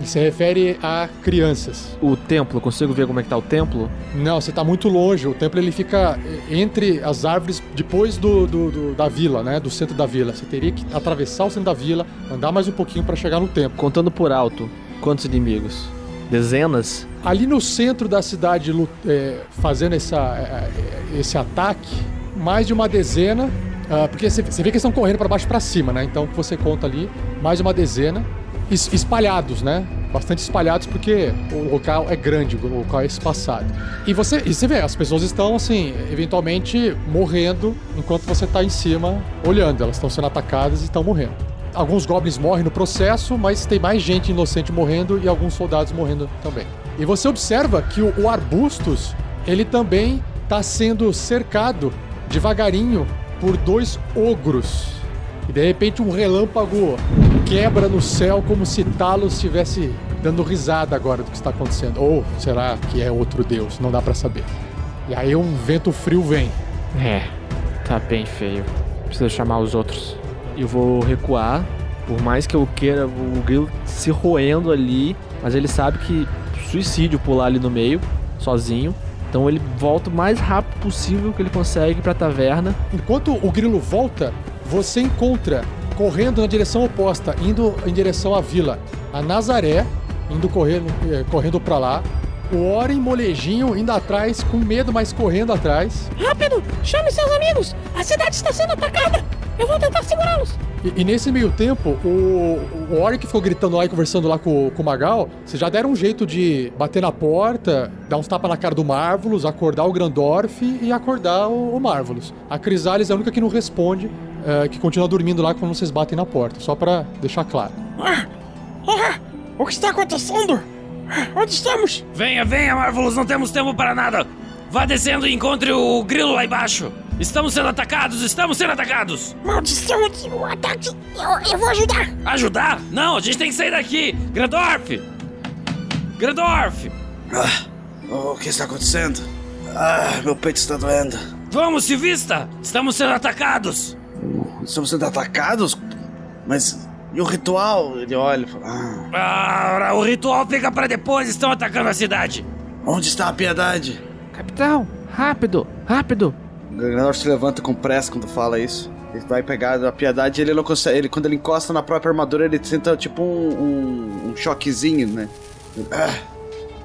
S1: E se refere a crianças.
S4: O templo, consigo ver como é que tá o templo?
S1: Não, você tá muito longe. O templo ele fica eh, entre as árvores, depois do, do- do- da vila, né? Do centro da vila. Você teria que atravessar o centro da vila, andar mais um pouquinho para chegar no templo.
S4: Contando por alto, quantos inimigos? Dezenas?
S1: Ali no centro da cidade, eh, fazendo essa, eh, esse ataque, mais de uma dezena. ah, porque você vê que eles estão correndo para baixo e para cima, né? Então, você conta ali, mais de uma dezena. Es- espalhados, né? Bastante espalhados porque o local é grande, o local é espaçado. E você, e você vê, as pessoas estão, assim, eventualmente morrendo enquanto você está em cima olhando. Elas estão sendo atacadas e estão morrendo. Alguns goblins morrem no processo, mas tem mais gente inocente morrendo e alguns soldados morrendo também. E você observa que o, o Arbustus, ele também está sendo cercado devagarinho por dois ogros. E de repente um relâmpago quebra no céu como se Talos estivesse dando risada agora do que está acontecendo. Ou será que é outro deus? Não dá para saber. E aí um vento frio vem.
S4: É, tá bem feio. Preciso chamar os outros. Eu vou recuar. Por mais que eu queira o grilo se roendo ali, mas ele sabe que suicídio pular ali no meio, sozinho. Então ele volta o mais rápido possível que ele consegue pra taverna.
S1: Enquanto o grilo volta, você encontra, correndo na direção oposta, indo em direção à vila, a Nazaré, indo correndo, eh, correndo para lá. O Oren molejinho indo atrás, com medo, mas correndo atrás.
S12: Rápido! Chame seus amigos! A cidade está sendo atacada! Eu vou tentar segurá-los!
S1: E, e, nesse meio tempo, o, o Ori que ficou gritando lá e conversando lá com, com o Magal, vocês já deram um jeito de bater na porta, dar uns tapas na cara do Marvelous, acordar o Grandorf e acordar o, o Marvelous. A Crisales é a única que não responde, é, que continua dormindo lá quando vocês batem na porta, só para deixar claro.
S12: Ah, ah, o que está acontecendo? Onde estamos?
S7: Venha, venha, Marvelous, não temos tempo para nada. Vá descendo e encontre o grilo lá embaixo. Estamos sendo atacados, estamos sendo atacados!
S12: Maldição, o ataque! Eu, eu vou ajudar!
S7: Ajudar? Não, a gente tem que sair daqui! Grandorf! Grandorf!
S5: Ah, o que está acontecendo? Ah, meu peito está doendo.
S7: Vamos, se vista! Estamos sendo atacados!
S5: Estamos sendo atacados? Mas e o ritual? Ele olha e fala.
S7: Ah. ah o ritual fica para depois, estão atacando a cidade!
S5: Onde está a piedade?
S4: Capitão, rápido, rápido!
S5: O Granor se levanta com pressa quando fala isso. Ele vai pegar a piedade ele não consegue. Ele, quando ele encosta na própria armadura, ele senta tipo um, um, um choquezinho, né? Ah.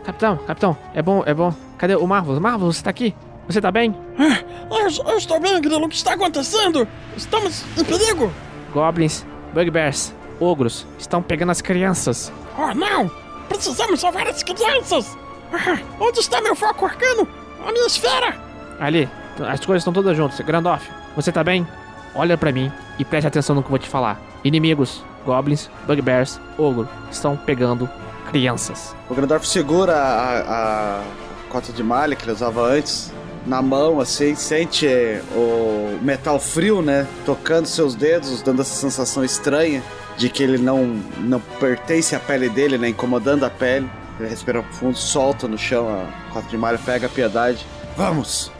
S4: Capitão, capitão, é bom, é bom. Cadê o Marvel? Marvel, você tá aqui? Você tá bem?
S12: Ah, eu, eu estou bem, Grilo. O que está acontecendo? Estamos em perigo.
S4: Goblins, bugbears, ogros estão pegando as crianças.
S12: Oh, não! Precisamos salvar as crianças! Ah, onde está meu foco arcano? A minha esfera!
S4: Ali, as coisas estão todas juntas. Grandoff, você tá bem? Olha para mim e preste atenção no que eu vou te falar. Inimigos, goblins, bugbears, ogro, estão pegando crianças.
S5: O Grandorf segura a, a cota de malha que ele usava antes na mão, assim, sente o metal frio, né? Tocando seus dedos, dando essa sensação estranha de que ele não, não pertence à pele dele, né? Incomodando a pele. Ele respira fundo, solta no chão a cota de malha, pega a piedade. Vamos!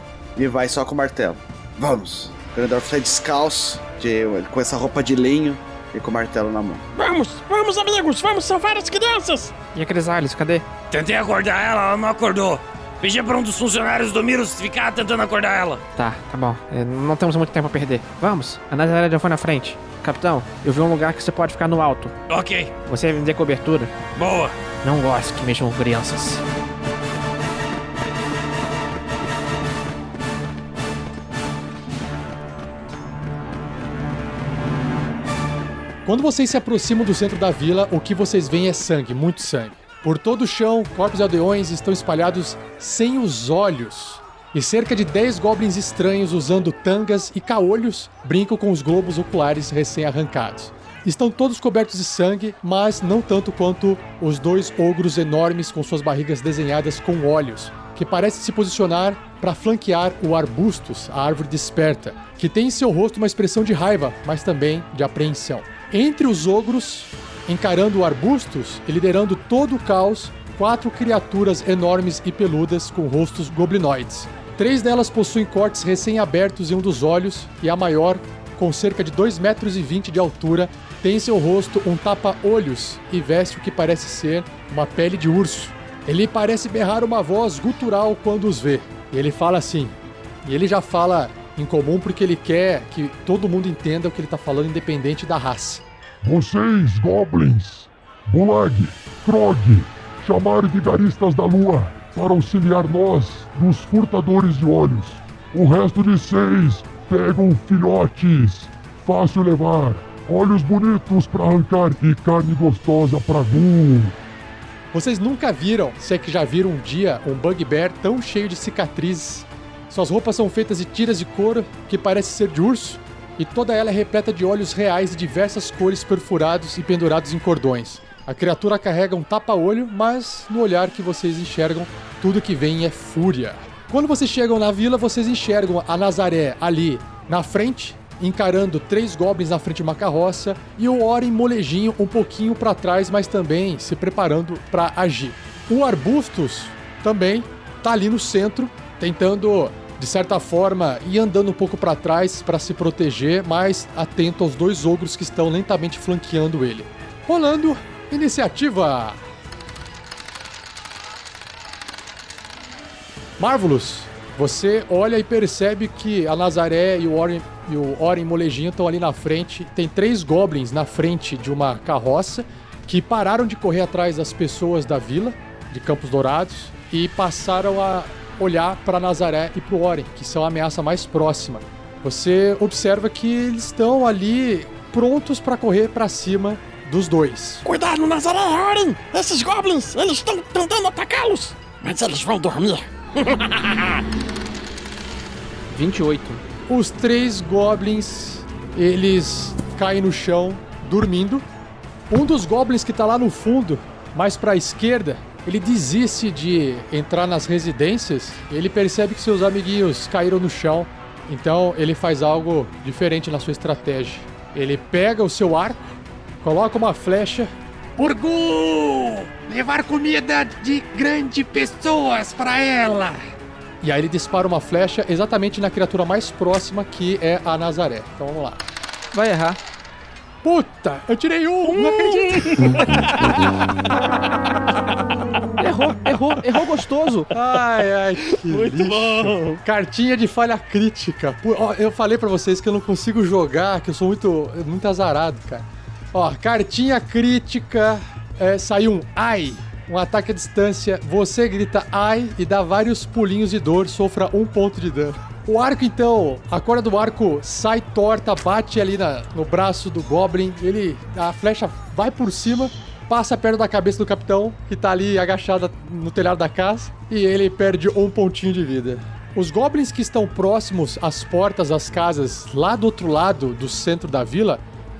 S5: E vai só com o martelo. Vamos. O Grandorf sai descalço, de, com essa roupa de linho e com o martelo na mão.
S12: Vamos, vamos amigos, vamos salvar as crianças!
S4: E a Crisales, cadê?
S7: Tentei acordar ela, ela não acordou. Pedi para um dos funcionários do Miros ficar tentando acordar ela.
S4: Tá, tá bom. É, não temos muito tempo a perder. Vamos, a Nazaré já foi na frente. Capitão, eu vi um lugar que você pode ficar no alto.
S7: Ok.
S4: Você me dê cobertura.
S7: Boa.
S4: Não gosto que mexam com crianças.
S1: Quando vocês se aproximam do centro da vila, o que vocês veem é sangue, muito sangue. Por todo o chão, corpos de aldeões estão espalhados sem os olhos. E cerca de 10 goblins estranhos usando tangas e caolhos brincam com os globos oculares recém-arrancados. Estão todos cobertos de sangue, mas não tanto quanto os dois ogros enormes com suas barrigas desenhadas com olhos, que parecem se posicionar para flanquear o Arbustus, a árvore desperta, que tem em seu rosto uma expressão de raiva, mas também de apreensão. Entre os ogros, encarando arbustos e liderando todo o caos, quatro criaturas enormes e peludas com rostos goblinoides. Três delas possuem cortes recém-abertos em um dos olhos e a maior, com cerca de 2,20 metros e de altura, tem em seu rosto um tapa-olhos e veste o que parece ser uma pele de urso. Ele parece berrar uma voz gutural quando os vê. E ele fala assim. E ele já fala em comum porque ele quer que todo mundo entenda o que ele está falando, independente da raça.
S13: Vocês, goblins, Bulag, Krog, chamaram vigaristas da lua para auxiliar nós dos furtadores de olhos. O resto de seis pegam filhotes, fácil levar, olhos bonitos para arrancar e carne gostosa para gu.
S1: Vocês nunca viram, se é que já viram um dia, um bugbear tão cheio de cicatrizes suas roupas são feitas de tiras de couro que parece ser de urso, e toda ela é repleta de olhos reais de diversas cores perfurados e pendurados em cordões. A criatura carrega um tapa-olho, mas no olhar que vocês enxergam, tudo que vem é fúria. Quando vocês chegam na vila, vocês enxergam a Nazaré ali na frente, encarando três goblins na frente de uma carroça e o Oren molejinho um pouquinho para trás, mas também se preparando para agir. O Arbustus também tá ali no centro, tentando de certa forma ir andando um pouco para trás para se proteger, mas atento aos dois ogros que estão lentamente flanqueando ele. Rolando iniciativa. Marvelous, você olha e percebe que a Nazaré e o Oren, e o Oren Molejinho estão ali na frente. Tem três goblins na frente de uma carroça que pararam de correr atrás das pessoas da vila de Campos Dourados e passaram a olhar para Nazaré e para o Oren, que são a ameaça mais próxima. Você observa que eles estão ali prontos para correr para cima dos dois.
S11: Cuidado, Nazaré, Oren! Esses goblins, eles estão tentando atacá-los! Mas eles vão dormir.
S4: 28.
S1: Os três goblins, eles caem no chão, dormindo. Um dos goblins que tá lá no fundo, mais para a esquerda, ele desiste de entrar nas residências. Ele percebe que seus amiguinhos caíram no chão. Então ele faz algo diferente na sua estratégia. Ele pega o seu arco, coloca uma flecha.
S11: Urgu! Levar comida de grandes pessoas para ela!
S1: E aí ele dispara uma flecha exatamente na criatura mais próxima, que é a Nazaré. Então vamos lá.
S4: Vai errar.
S1: Puta, eu tirei um, não acredito.
S4: Errou, errou, errou gostoso.
S1: Ai, ai, que
S6: Muito
S1: lixo.
S6: bom.
S1: Cartinha de falha crítica. Eu falei pra vocês que eu não consigo jogar, que eu sou muito, muito azarado, cara. Ó, cartinha crítica, é, saiu um ai, um ataque à distância. Você grita ai e dá vários pulinhos de dor, sofra um ponto de dano. O arco, então, a corda do arco sai torta, bate ali na- no braço do Goblin. Ele, a flecha vai por cima, passa perto da cabeça do capitão, que tá ali agachada no telhado da casa, e ele perde um pontinho de vida. Os goblins que estão próximos às portas das casas, lá do outro lado do centro da vila,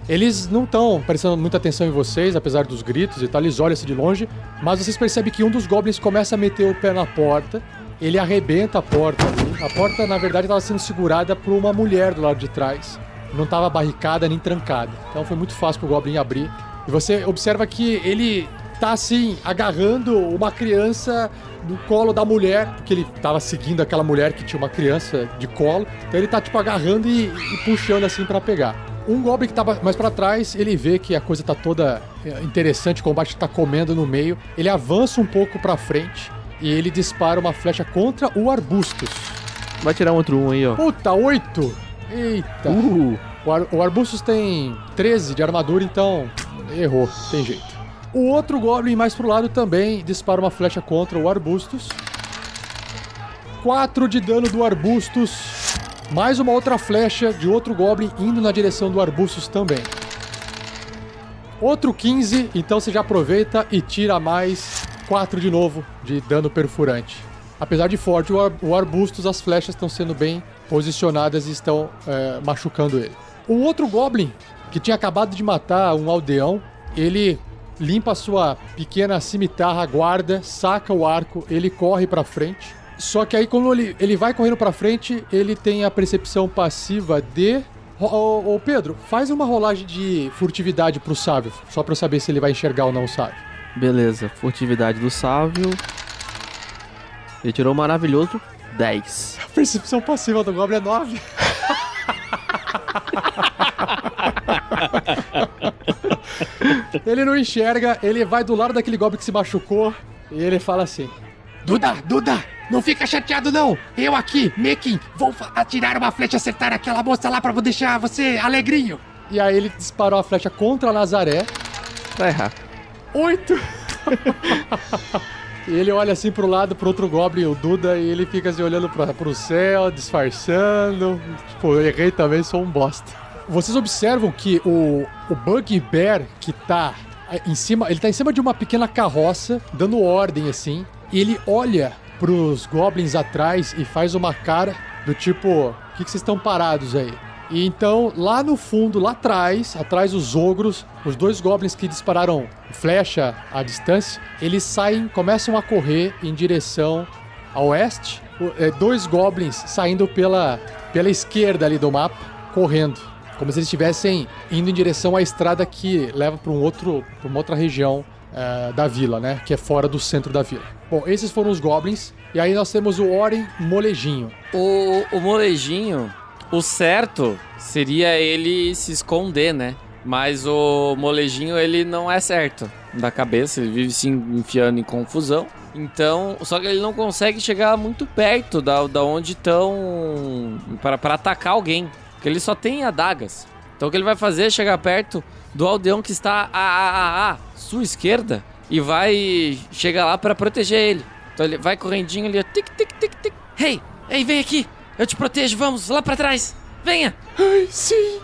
S1: eles não estão prestando muita atenção em vocês, apesar dos gritos e tal, eles olham-se de longe, mas vocês percebem que um dos goblins começa a meter o pé na porta, ele arrebenta a porta. A porta, na verdade, estava sendo segurada por uma mulher do lado de trás. Não estava barricada nem trancada. Então foi muito fácil pro Goblin abrir. E você observa que ele tá assim, agarrando uma criança no colo da mulher, porque ele tava seguindo aquela mulher que tinha uma criança de colo. Então ele tá tipo agarrando e, e puxando assim para pegar. Um goblin que tava mais para trás, ele vê que a coisa tá toda é, interessante, o combate tá comendo no meio. Ele avança um pouco para frente e ele dispara uma flecha contra o Arbustus.
S4: Vai tirar um outro um aí, ó.
S1: Puta, 8! Eita!
S4: Uh,
S1: O, Ar o Arbustus tem 13 de armadura, então errou, tem jeito. O outro Goblin mais pro lado também dispara uma flecha contra o Arbustus. 4 de dano do Arbustus. Mais uma outra flecha de outro Goblin indo na direção do Arbustus também. Outro 15, então você já aproveita e tira mais 4 de novo de dano perfurante. Apesar de forte, o, ar o Arbustus, as flechas estão sendo bem posicionadas e estão é, machucando ele. O outro Goblin, que tinha acabado de matar um aldeão, ele limpa sua pequena cimitarra, guarda, saca o arco, ele corre pra frente. Só que aí, quando ele, ele vai correndo pra frente, ele tem a percepção passiva de. Ô, ô, Pedro, faz uma rolagem de furtividade pro sábio, só pra eu saber se ele vai enxergar ou não o sábio.
S4: Beleza. Furtividade do Sávio. Ele tirou um maravilhoso 10.
S1: A percepção passiva do Goblin é 9. ele não enxerga, ele vai do lado daquele Goblin que se machucou e ele fala assim:
S11: Duda, Duda, não fica chateado não. Eu aqui, Mekin, vou atirar uma flecha e acertar aquela moça lá pra deixar você alegrinho.
S1: E aí ele disparou a flecha contra a Nazaré.
S4: Vai errar.
S1: Oito! e ele olha assim pro lado, pro outro Goblin, o Duda, e ele fica assim olhando pra, pro céu, disfarçando. Tipo, eu errei também, sou um bosta. Vocês observam que o, o Bugbear, que tá em cima, ele tá em cima de uma pequena carroça, dando ordem assim, e ele olha pros Goblins atrás e faz uma cara do tipo: o que vocês estão parados aí? E então, lá no fundo, lá atrás, atrás dos ogros, os dois goblins que dispararam flecha à distância, eles saem, começam a correr em direção a oeste. É, dois goblins saindo pela, pela esquerda ali do mapa, correndo. Como se eles estivessem indo em direção à estrada que leva para um outro, uma outra região eh, da vila, né? Que é fora do centro da vila. Bom, esses foram os goblins. E aí nós temos o Oren Molejinho.
S7: O, o molejinho, o certo seria ele se esconder, né? Mas o molejinho, ele não é certo da cabeça, ele vive se enfiando em confusão. Então, só que ele não consegue chegar muito perto da, da onde estão para atacar alguém, porque ele só tem adagas. Então o que ele vai fazer é chegar perto do aldeão que está à, à, à, à sua esquerda e vai chegar lá para proteger ele. Então ele vai correndinho ali, tic tic tic tic. Hey, ei, vem aqui. Eu te protejo, vamos lá pra trás. Venha.
S1: Ai, sim.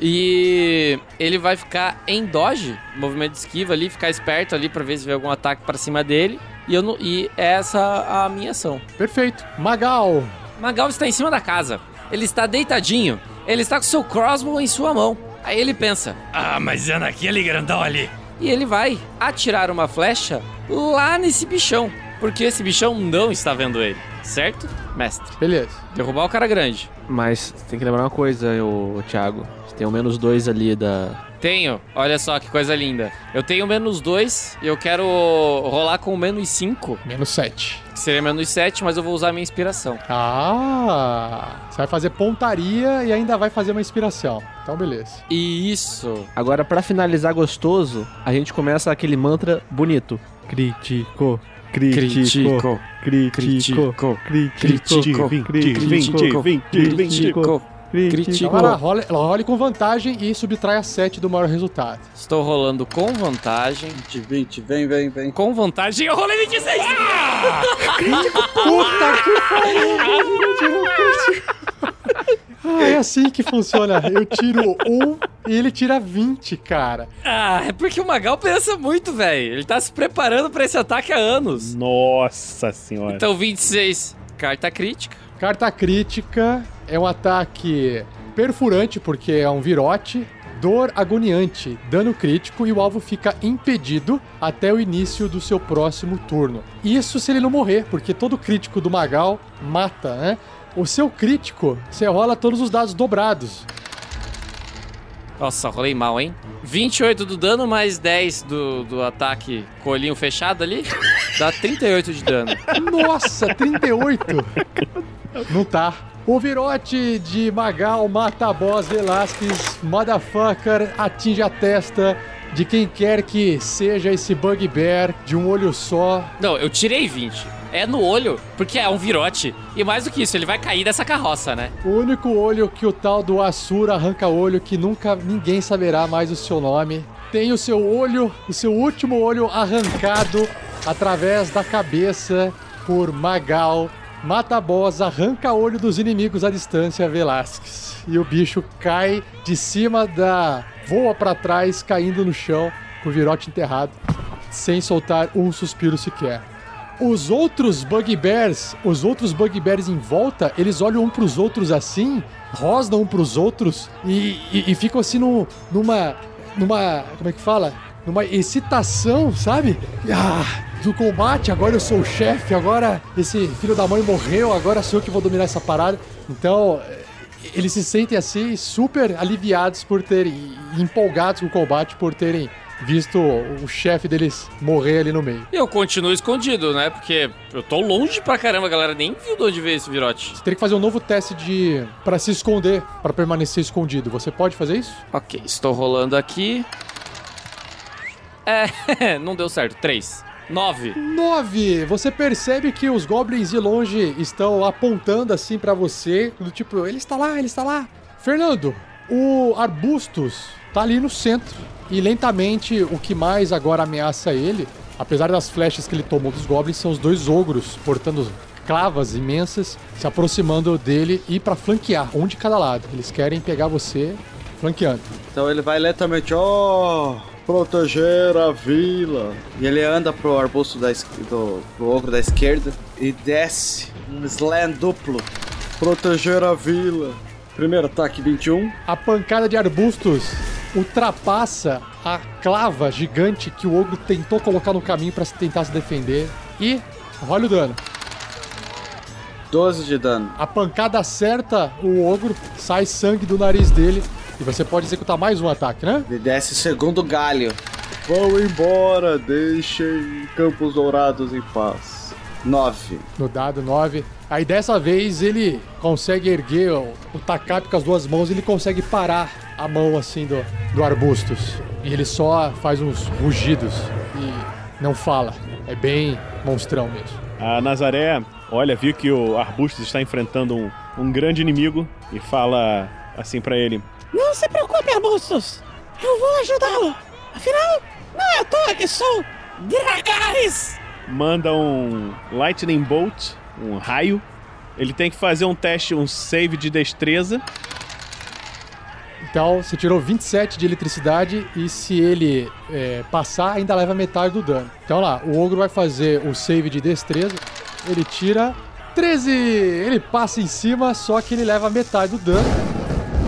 S7: E ele vai ficar em dodge, movimento de esquiva ali, ficar esperto ali pra ver se vê algum ataque pra cima dele. E, eu não, e essa é a minha ação.
S1: Perfeito. Magal.
S7: Magal está em cima da casa. Ele está deitadinho. Ele está com seu crossbow em sua mão. Aí ele pensa: Ah, mas é naquele grandão ali. E ele vai atirar uma flecha lá nesse bichão. Porque esse bichão não está vendo ele. Certo, mestre?
S1: Beleza.
S7: Derrubar o cara grande.
S4: Mas tem que lembrar uma coisa, o Thiago. Você tem o menos dois ali da.
S7: Tenho. Olha só que coisa linda. Eu tenho menos 2 e eu quero rolar com menos 5.
S1: Menos 7.
S7: Que seria menos 7, mas eu vou usar minha inspiração.
S1: Ah, você vai fazer pontaria e ainda vai fazer uma inspiração. Então, beleza.
S7: Isso.
S4: Agora, pra finalizar gostoso, a gente começa aquele mantra bonito. Critico. Critico. Critico. Critico. Critico. Critico.
S1: Agora, role, role com vantagem e subtrai a 7 do maior resultado.
S7: Estou rolando com vantagem.
S5: 20, 20, vem, vem, vem.
S7: Com vantagem, eu rolei 26!
S1: Puta que pariu! Ah, é assim que funciona. Eu tiro um e ele tira 20, cara.
S7: Ah, é porque o Magal pensa muito, velho. Ele tá se preparando pra esse ataque há anos.
S6: Nossa senhora.
S7: Então, 26. Carta crítica.
S1: Carta crítica é um ataque perfurante, porque é um virote. Dor agoniante, dano crítico e o alvo fica impedido até o início do seu próximo turno. Isso se ele não morrer, porque todo crítico do Magal mata, né? O seu crítico, você rola todos os dados dobrados.
S7: Nossa, rolei mal, hein? 28 do dano mais 10 do, do ataque com o olhinho fechado ali. Dá 38 de dano.
S1: Nossa, 38! Não tá. O virote de Magal mata a boss Velasquez, motherfucker, atinge a testa de quem quer que seja esse bugbear de um olho só.
S7: Não, eu tirei 20. É no olho, porque é um virote. E mais do que isso, ele vai cair dessa carroça, né?
S1: O único olho que o tal do Asura arranca olho que nunca ninguém saberá mais o seu nome. Tem o seu olho, o seu último olho arrancado através da cabeça por Magal. Mata boss, arranca olho dos inimigos à distância, Velasquez. E o bicho cai de cima da. voa pra trás, caindo no chão, com o virote enterrado, sem soltar um suspiro sequer. Os outros bugbears, os outros bugbears em volta, eles olham um pros outros assim, rosnam um pros outros e, e, e ficam assim numa. numa. como é que fala? Numa excitação, sabe? Ah, do combate, agora eu sou o chefe, agora esse filho da mãe morreu, agora sou eu que vou dominar essa parada. Então, eh, eles se sentem assim super aliviados por terem. empolgados com o combate por terem visto o chefe deles morrer ali no meio.
S7: E eu continuo escondido, né? Porque eu tô longe pra caramba, galera nem viu de onde veio esse virote.
S1: Você teria que fazer um novo teste de para se esconder, para permanecer escondido. Você pode fazer isso?
S7: Ok, estou rolando aqui. É, não deu certo. 3. 9.
S1: 9. Você percebe que os goblins de longe estão apontando assim pra você, do tipo, ele está lá, ele está lá. Fernando, o Arbustus tá ali no centro e lentamente o que mais agora ameaça ele, apesar das flechas que ele tomou dos goblins, são os dois ogros portando clavas imensas se aproximando dele e pra flanquear, um de cada lado. Eles querem pegar você flanqueando.
S5: Então ele vai lentamente, ó, proteger a vila. E ele anda pro arbusto da, do pro ogro da esquerda e desce um slam duplo. Proteger a vila.
S10: Primeiro ataque 21.
S1: A pancada de arbustos ultrapassa a clava gigante que o ogro tentou colocar no caminho para tentar se defender. E olha o dano.
S10: 12 de dano.
S1: A pancada acerta o ogro, sai sangue do nariz dele. E você pode executar mais um ataque, né?
S5: Ele desce o segundo galho.
S10: Vão embora, deixem Campos Dourados em paz. 9.
S1: No dado 9. Aí dessa vez ele consegue erguer o, o tacape com as duas mãos e ele consegue parar a mão assim do, do arbustos. E ele só faz uns rugidos e não fala. É bem monstrão mesmo.
S6: A Nazaré, olha, viu que o Arbustos está enfrentando um, um grande inimigo e fala assim pra ele:
S11: Não se preocupe, Arbustos. Eu vou ajudá-lo. Afinal, não é à toa que sou Dragares.
S6: manda um Lightning Bolt, um raio. Ele tem que fazer um teste, um save de destreza.
S1: Então você tirou 27 de eletricidade e se ele é, passar, ainda leva metade do dano. Então lá, o ogro vai fazer o save de destreza. Ele tira 13! Ele passa em cima, só que ele leva metade do dano.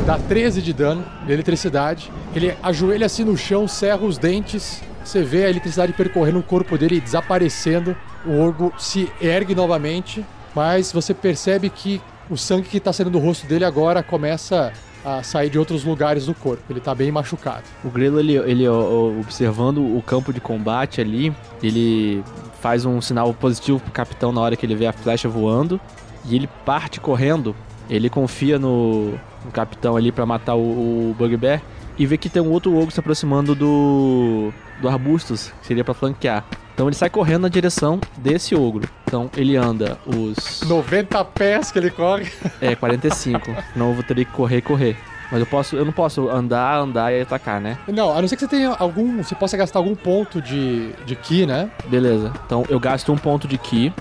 S1: Dá 13 de dano de eletricidade. Ele ajoelha assim no chão, cerra os dentes. Você vê a eletricidade percorrendo o corpo dele e desaparecendo. O ogro se ergue novamente, mas você percebe que o sangue que está saindo do rosto dele agora começa a sair de outros lugares do corpo. Ele tá bem machucado.
S4: O Grilo, ele, ele observando o campo de combate ali, ele faz um sinal positivo pro capitão na hora que ele vê a flecha voando. E ele parte correndo. Ele confia no, no capitão ali pra matar o, o Bugbear. E vê que tem um outro ogro se aproximando do, do arbustos, que seria pra flanquear. Então ele sai correndo na direção desse ogro. Então ele anda os
S1: 90 pés que ele corre.
S4: é, 45. Não eu vou ter que correr e correr. Mas eu posso, eu não posso andar, andar e atacar, né?
S1: Não, a não ser que você tenha algum. Você possa gastar algum ponto de, de ki, né?
S4: Beleza. Então eu gasto um ponto de ki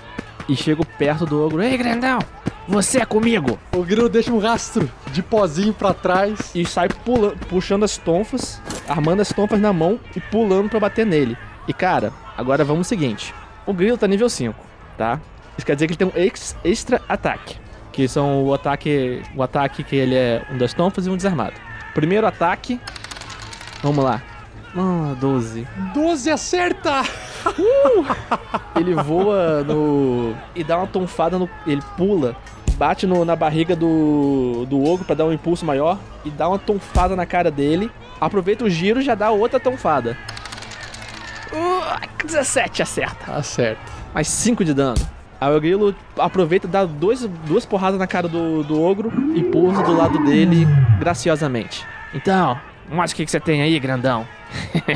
S4: e chego perto do ogro. Ei, grandão! Você é comigo!
S1: O grilo deixa um rastro de pozinho pra trás.
S4: E sai pula, puxando as tonfas, armando as tonfas na mão e pulando pra bater nele. E cara, agora vamos ao seguinte: o grilo tá nível 5, tá? Isso quer dizer que ele tem um ex- extra ataque. Que são o ataque. O ataque que ele é um das tonfas e um desarmado. Primeiro ataque. Vamos lá. Ah, 12.
S1: 12 acerta!
S4: Ele voa no. e dá uma tonfada no. Ele pula, bate no- na barriga do. do ogro pra dar um impulso maior e dá uma tonfada na cara dele. Aproveita o giro e já dá outra tonfada. Uh, 17 acerta.
S1: Acerta.
S4: Mais 5 de dano. Aí o grilo aproveita e dá dois, duas porradas na cara do, do ogro e pousa do lado dele graciosamente. Então, mostra o que, que você tem aí, grandão.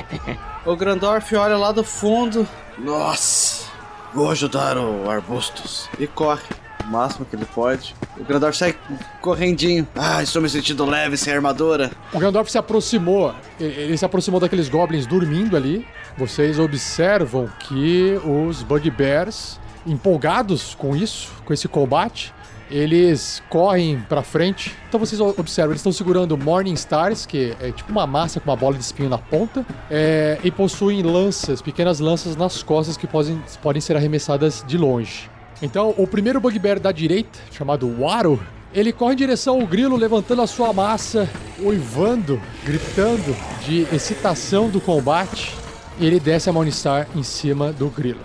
S5: O Grandorf olha lá do fundo. Nossa, vou ajudar o Arbustos. E corre. O máximo que ele pode. O Grandorf sai correndinho. Ah, estou me sentindo leve sem armadura.
S1: O Gandalf se aproximou. Ele se aproximou daqueles goblins dormindo ali. Vocês observam que os Bugbears, empolgados com isso, com esse combate, eles correm pra frente. Então vocês observam, eles estão segurando Morning Stars, que é tipo uma massa com uma bola de espinho na ponta, é, e possuem lanças, pequenas lanças nas costas que podem, podem ser arremessadas de longe. Então, o primeiro Bugbear da direita, chamado Waro, ele corre em direção ao grilo, levantando a sua massa, uivando, gritando de excitação do combate. E ele desce a Morningstar em cima do grilo.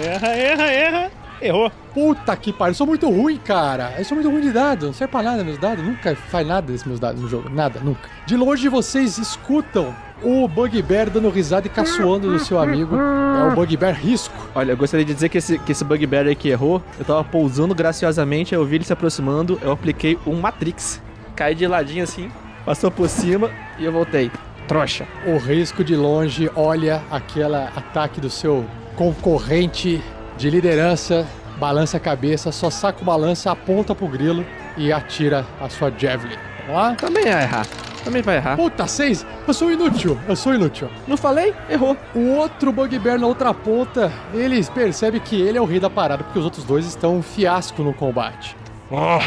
S6: Erra, erra, erra. Errou.
S1: Puta que pariu, eu sou muito ruim, cara. Eu sou muito ruim de dado, não serve pra nada meus dados. Nunca faz nada desses meus dados no jogo, nada, nunca. De longe vocês escutam o Bugbear dando risada e caçoando do seu amigo. É o Bugbear Risco.
S4: Olha, eu gostaria de dizer que esse, que esse Bugbear aí que errou, eu tava pousando graciosamente, aí eu vi ele se aproximando, eu apliquei um Matrix. Caí de ladinho assim, passou por cima e eu voltei. Trouxa.
S1: O risco de longe olha aquele ataque do seu concorrente de liderança, balança a cabeça, só saca uma lança, aponta pro grilo e atira a sua javelin. Vamos lá?
S4: Também vai errar. Também vai errar.
S1: Puta, seis! Eu sou inútil, eu sou inútil.
S4: Não falei? Errou.
S1: O outro Bugbear na outra ponta, ele percebe que ele é o rei da parada, porque os outros dois estão um fiasco no combate.
S3: ah,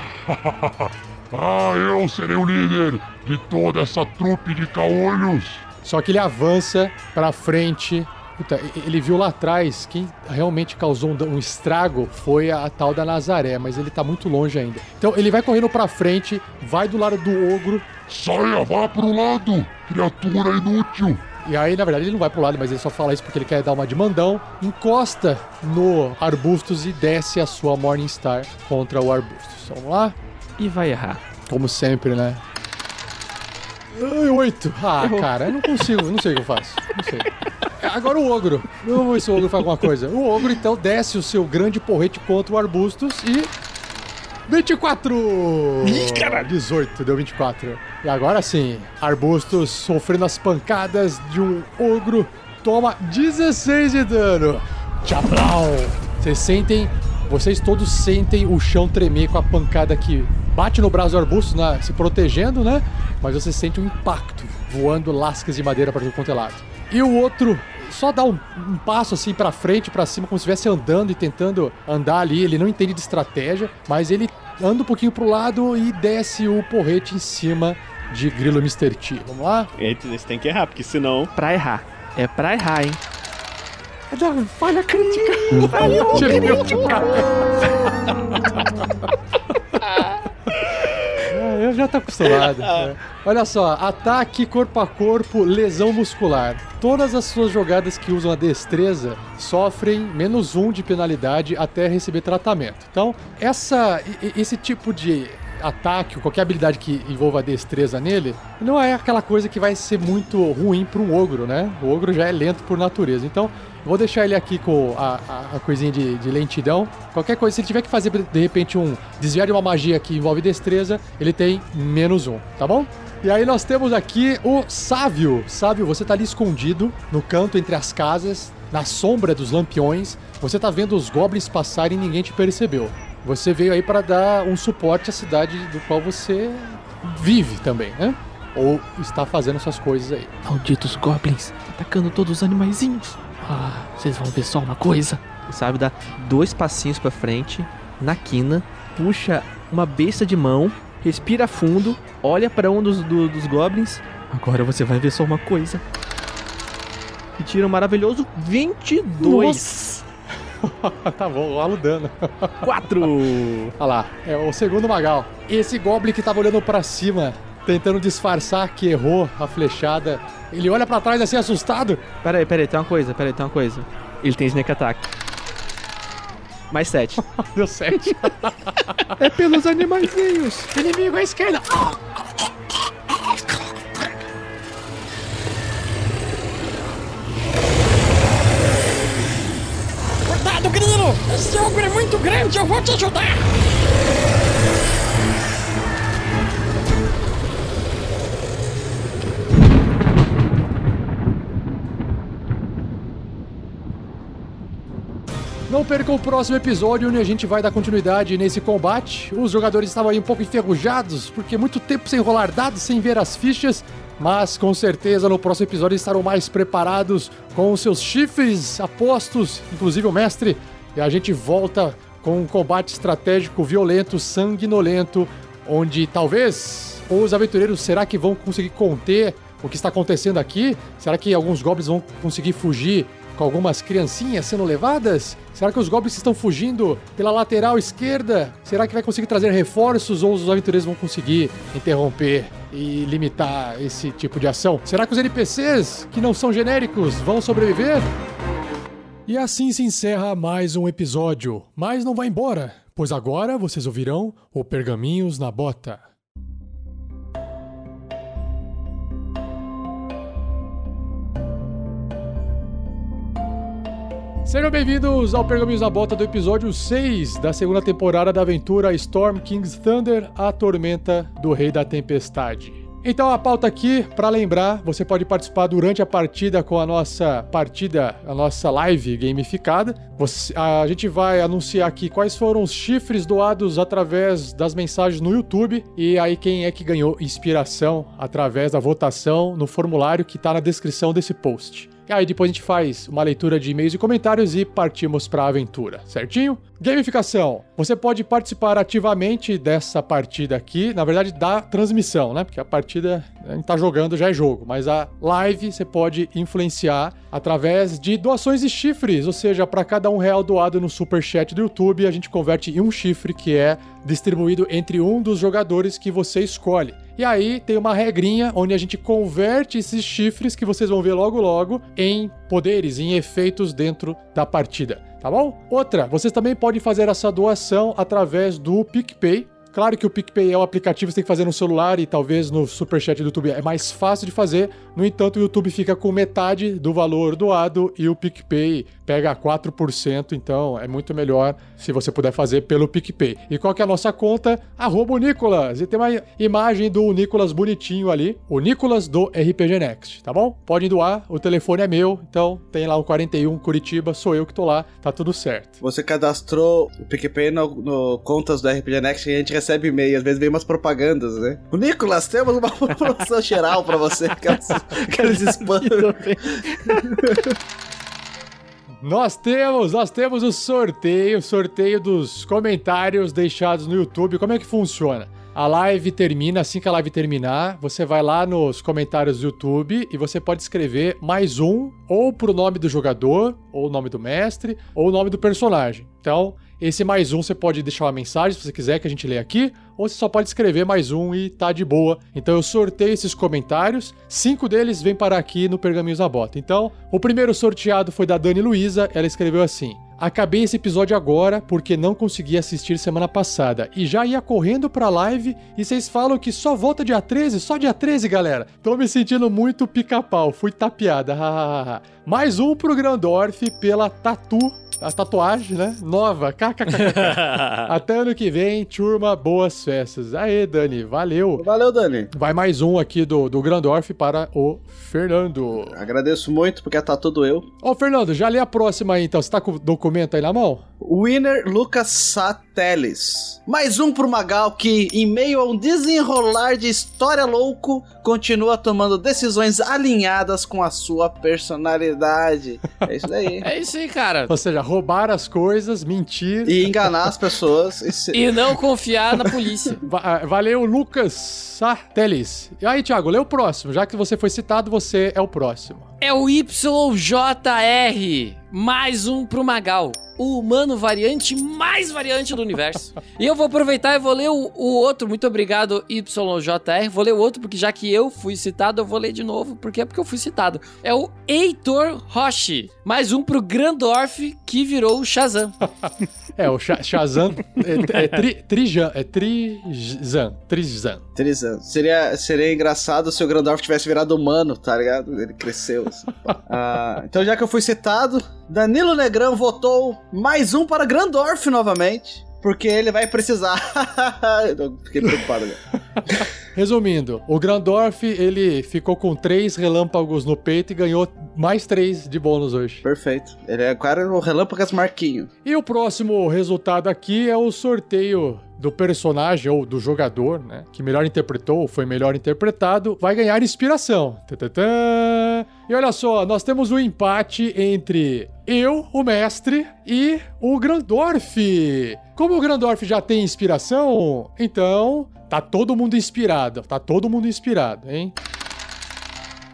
S3: eu serei o líder de toda essa trupe de caolhos.
S1: Só que ele avança pra frente puta, ele viu lá atrás quem realmente causou um, um estrago foi a, a tal da Nazaré, mas ele tá muito longe ainda. Então ele vai correndo pra frente, vai do lado do ogro,
S3: Saia, vá pro lado, criatura inútil.
S1: e aí na verdade ele não vai pro lado, mas ele só fala isso porque ele quer dar uma de mandão, encosta no Arbustos e desce a sua Morningstar contra o Arbustos. Vamos lá?
S4: E vai errar.
S1: Como sempre, né? Ai, oito. Ah, cara, eu não consigo, não sei o que eu faço. Não sei. Agora o ogro. Vamos ver se o ogro faz alguma coisa. O ogro, então, desce o seu grande porrete contra o Arbustos e. 24! Ih, caralho! 18, deu 24. E agora sim, Arbustos sofrendo as pancadas de um ogro, toma 16 de dano. Tchau! Vocês sentem, vocês todos sentem o chão tremer com a pancada que bate no braço do arbusto, né, se protegendo, né? Mas você sente um impacto voando lascas de madeira para todo quanto é lado. E o outro só dá um, um passo assim pra frente, pra cima, como se estivesse andando e tentando andar ali. Ele não entende de estratégia, mas ele anda um pouquinho pro lado e desce o porrete em cima de Grilo Mr. T. Vamos lá?
S6: Eles têm que errar, porque senão.
S4: Pra errar. É pra errar, hein?
S8: É da falha crítica.
S1: Tirei meu Eu já tô acostumado. é. Olha só, ataque corpo a corpo, lesão muscular. Todas as suas jogadas que usam a destreza sofrem menos um de penalidade até receber tratamento. Então, essa, esse tipo de ataque, ou qualquer habilidade que envolva destreza nele, não é aquela coisa que vai ser muito ruim para um ogro, né? O ogro já é lento por natureza. Então, vou deixar ele aqui com a, a- a coisinha de, de lentidão. Qualquer coisa, se ele tiver que fazer de repente um desviar de uma magia que envolve destreza, ele tem menos um, tá bom? E aí nós temos aqui o Sávio. Sávio, você tá ali escondido no canto entre as casas, na sombra dos lampiões. Você tá vendo os goblins passarem e ninguém te percebeu. Você veio aí para dar um suporte à cidade do qual você vive também, né? Ou está fazendo suas coisas aí.
S9: Malditos goblins, atacando todos os animaizinhos. Ah, vocês vão ver só uma coisa.
S4: Sabe, dá dois passinhos pra frente, na quina, puxa uma besta de mão, respira fundo, olha pra um dos, do- dos goblins. Agora você vai ver só uma coisa. E tira um maravilhoso 22.
S1: tá bom, rola o dano.
S4: 4.
S1: Olha lá, é o segundo Magal. Esse Goblin que tava olhando pra cima, tentando disfarçar que errou a flechada, ele olha pra trás assim assustado.
S4: Pera aí, pera aí, tem uma coisa, pera aí, tem uma coisa. Ele tem sneak attack. Mais 7.
S1: Deu 7.
S4: é pelos animaizinhos.
S8: Inimigo à esquerda. Cuidado, Grilo! Esse ogro é muito grande, eu vou te ajudar!
S1: Não perca o próximo episódio onde a gente vai dar continuidade nesse combate. Os jogadores estavam aí um pouco enferrujados, porque muito tempo sem rolar dados, sem ver as fichas. Mas com certeza no próximo episódio estarão mais preparados com os seus chifres apostos, inclusive o mestre. E a gente volta com um combate estratégico violento, sanguinolento, onde talvez os aventureiros será que vão conseguir conter o que está acontecendo aqui? Será que alguns goblins vão conseguir fugir com algumas criancinhas sendo levadas? Será que os goblins estão fugindo pela lateral esquerda? Será que vai conseguir trazer reforços ou os aventureiros vão conseguir interromper e limitar esse tipo de ação? Será que os NPCs, que não são genéricos, vão sobreviver? E assim se encerra mais um episódio. Mas não vai embora, pois agora vocês ouvirão o Pergaminhos na Bota. Sejam bem-vindos ao Pergaminhos na Bota do episódio 6 da segunda temporada da aventura Storm King's Thunder, a tormenta do Rei da Tempestade. Então a pauta aqui, para lembrar, você pode participar durante a partida com a nossa partida, a nossa live gamificada. Você- a gente vai anunciar aqui quais foram os chifres doados através das mensagens no YouTube e aí quem é que ganhou inspiração através da votação no formulário que está na descrição desse post. E aí depois a gente faz uma leitura de e-mails e comentários e partimos para a aventura, certinho? Gamificação. Você pode participar ativamente dessa partida aqui, na verdade da transmissão, né? Porque a partida a gente tá jogando já é jogo, mas a live você pode influenciar através de doações de chifres, ou seja, para cada um real doado no super chat do YouTube, a gente converte em um chifre que é distribuído entre um dos jogadores que você escolhe. E aí tem uma regrinha onde a gente converte esses chifres que vocês vão ver logo logo em poderes, em efeitos dentro da partida, tá bom? Outra, vocês também podem fazer essa doação através do PicPay. Claro que o PicPay é um aplicativo que você tem que fazer no celular e talvez no Superchat do YouTube é mais fácil de fazer. No entanto, o YouTube fica com metade do valor doado e o PicPay pega 4%, então é muito melhor se você puder fazer pelo PicPay. E qual que é a nossa conta? Arroba o Nicolas. E tem uma imagem do Nicolas bonitinho ali, o Nicolas do RPG Next, tá bom? Podem doar, o telefone é meu, então tem lá o 41 Curitiba, sou eu que tô lá, tá tudo certo.
S5: Você cadastrou o PicPay no, no contas do RPG Next e a gente recebe e-mail, às vezes vem umas propagandas, né? O Nicolas, temos uma promoção geral pra você, aquelas, aqueles spam.
S1: Nós temos, nós temos o sorteio, sorteio dos comentários deixados no YouTube. Como é que funciona? A live termina, assim que a live terminar, você vai lá nos comentários do YouTube e você pode escrever mais um, ou pro nome do jogador, ou o nome do mestre, ou o nome do personagem. Então, esse mais um você pode deixar uma mensagem se você quiser que a gente lê aqui, ou você só pode escrever mais um e tá de boa. Então eu sorteio esses comentários, cinco deles vêm parar aqui no Pergaminhos da Bota. Então, o primeiro sorteado foi da Dani Luiza, ela escreveu assim: Acabei esse episódio agora porque não consegui assistir semana passada e já ia correndo pra live e vocês falam que só volta dia 13, só dia 13, galera. Tô me sentindo muito pica-pau, fui tapeada. Mais um pro Grandorf pela Tatu a tatuagem, né? Nova. KKKK. Até ano que vem, turma, boas festas. Aê, Dani, valeu.
S5: Valeu, Dani.
S1: Vai mais um aqui do, do Grandorf para o Fernando.
S5: Agradeço muito, porque tá tudo eu.
S1: Ô, Fernando, já lê a próxima aí, então. Você tá com o documento aí na mão?
S5: Winner Lucas Sateles. Mais um pro Magal que, em meio a um desenrolar de história louco, continua tomando decisões alinhadas com a sua personalidade. É isso daí.
S7: É isso aí, cara.
S1: Ou seja, roubar as coisas, mentir.
S5: E enganar as pessoas. E, se...
S7: E não confiar na polícia.
S1: Va- Valeu, Lucas Sarteles. E aí, Thiago, lê o próximo. Já que você foi citado, você é o próximo.
S7: É o YJR. Mais um pro Magal. O humano variante mais variante do universo. e eu vou aproveitar e vou ler o, o outro. Muito obrigado, YJR. Vou ler o outro, porque já que eu fui citado, eu vou ler de novo. Por quê? Porque eu fui citado. É o Heitor Roche. Mais um pro Grandorf, que virou o Shazam.
S1: É, o Sha- Shazam é, é, tri, Trijan, é Trizan, Trizan.
S5: Trizan. Seria, seria engraçado se o Grandorf tivesse virado humano, tá ligado? Ele cresceu. assim. Ah, então, já que eu fui citado, Danilo Negrão votou mais um para Grandorf novamente. Porque ele vai precisar. eu fiquei preocupado, né?
S1: Resumindo, o Grandorf, ele ficou com três relâmpagos no peito e ganhou mais três de bônus hoje.
S5: Perfeito. Ele é cara o Relâmpagas Marquinho.
S1: E o próximo resultado aqui é o sorteio do personagem ou do jogador, né, que melhor interpretou ou foi melhor interpretado, vai ganhar inspiração. Tã-tã-tã. E olha só, nós temos um empate entre eu, o mestre, e o Grandorf. Como o Grandorf já tem inspiração, então tá todo mundo inspirado, tá todo mundo inspirado, hein?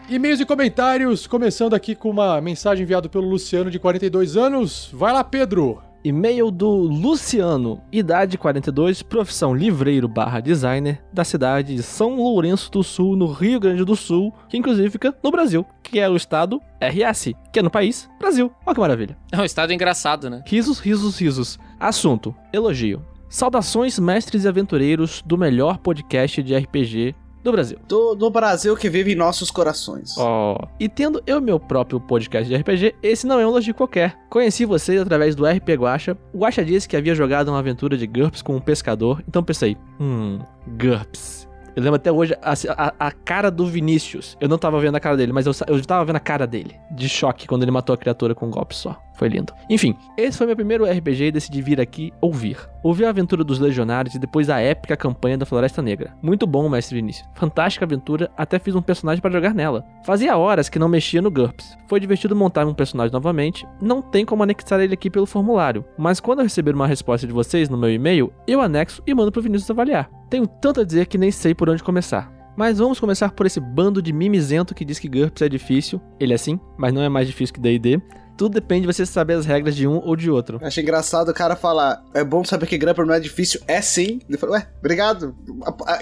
S1: E-mails e comentários, começando aqui com uma mensagem enviada pelo Luciano de 42 anos. Vai lá, Pedro.
S4: E-mail do Luciano, idade 42, profissão livreiro barra designer, da cidade de São Lourenço do Sul, no Rio Grande do Sul, que inclusive fica no Brasil, que é o estado RS, que é no país Brasil. Olha que maravilha.
S7: É um estado engraçado, né?
S4: Risos, risos, risos. Assunto: elogio. Saudações, mestres e aventureiros do melhor podcast de RPG do Brasil.
S5: Do, do Brasil que vive em nossos corações.
S4: Ó. E tendo eu meu próprio podcast de RPG, esse não é um elogio qualquer. Conheci vocês através do RP Guacha. O Guacha disse que havia jogado uma aventura de GURPS com um pescador, então pensei, hum, GURPS. Eu lembro até hoje a, a- a cara do Vinícius. Eu não tava vendo a cara dele, mas eu, eu tava vendo a cara dele. De choque quando ele matou a criatura com um golpe só. Foi lindo. Enfim, esse foi meu primeiro RPG e decidi vir aqui ouvir. Ouvi a aventura dos Legionários e depois a épica campanha da Floresta Negra. Muito bom, mestre Vinícius. Fantástica aventura, até fiz um personagem para jogar nela. Fazia horas que não mexia no GURPS. Foi divertido montar um personagem novamente. Não tem como anexar ele aqui pelo formulário, mas quando eu receber uma resposta de vocês no meu e-mail, eu anexo e mando pro Vinícius avaliar. Tenho tanto a dizer que nem sei por onde começar. Mas vamos começar por esse bando de mimizento que diz que GURPS é difícil. Ele é sim, mas não é mais difícil que D&D. Tudo depende de você saber as regras de um ou de outro.
S5: Achei engraçado o cara falar, é bom saber que Grumper não é difícil. É sim. Ele falou, ué, obrigado.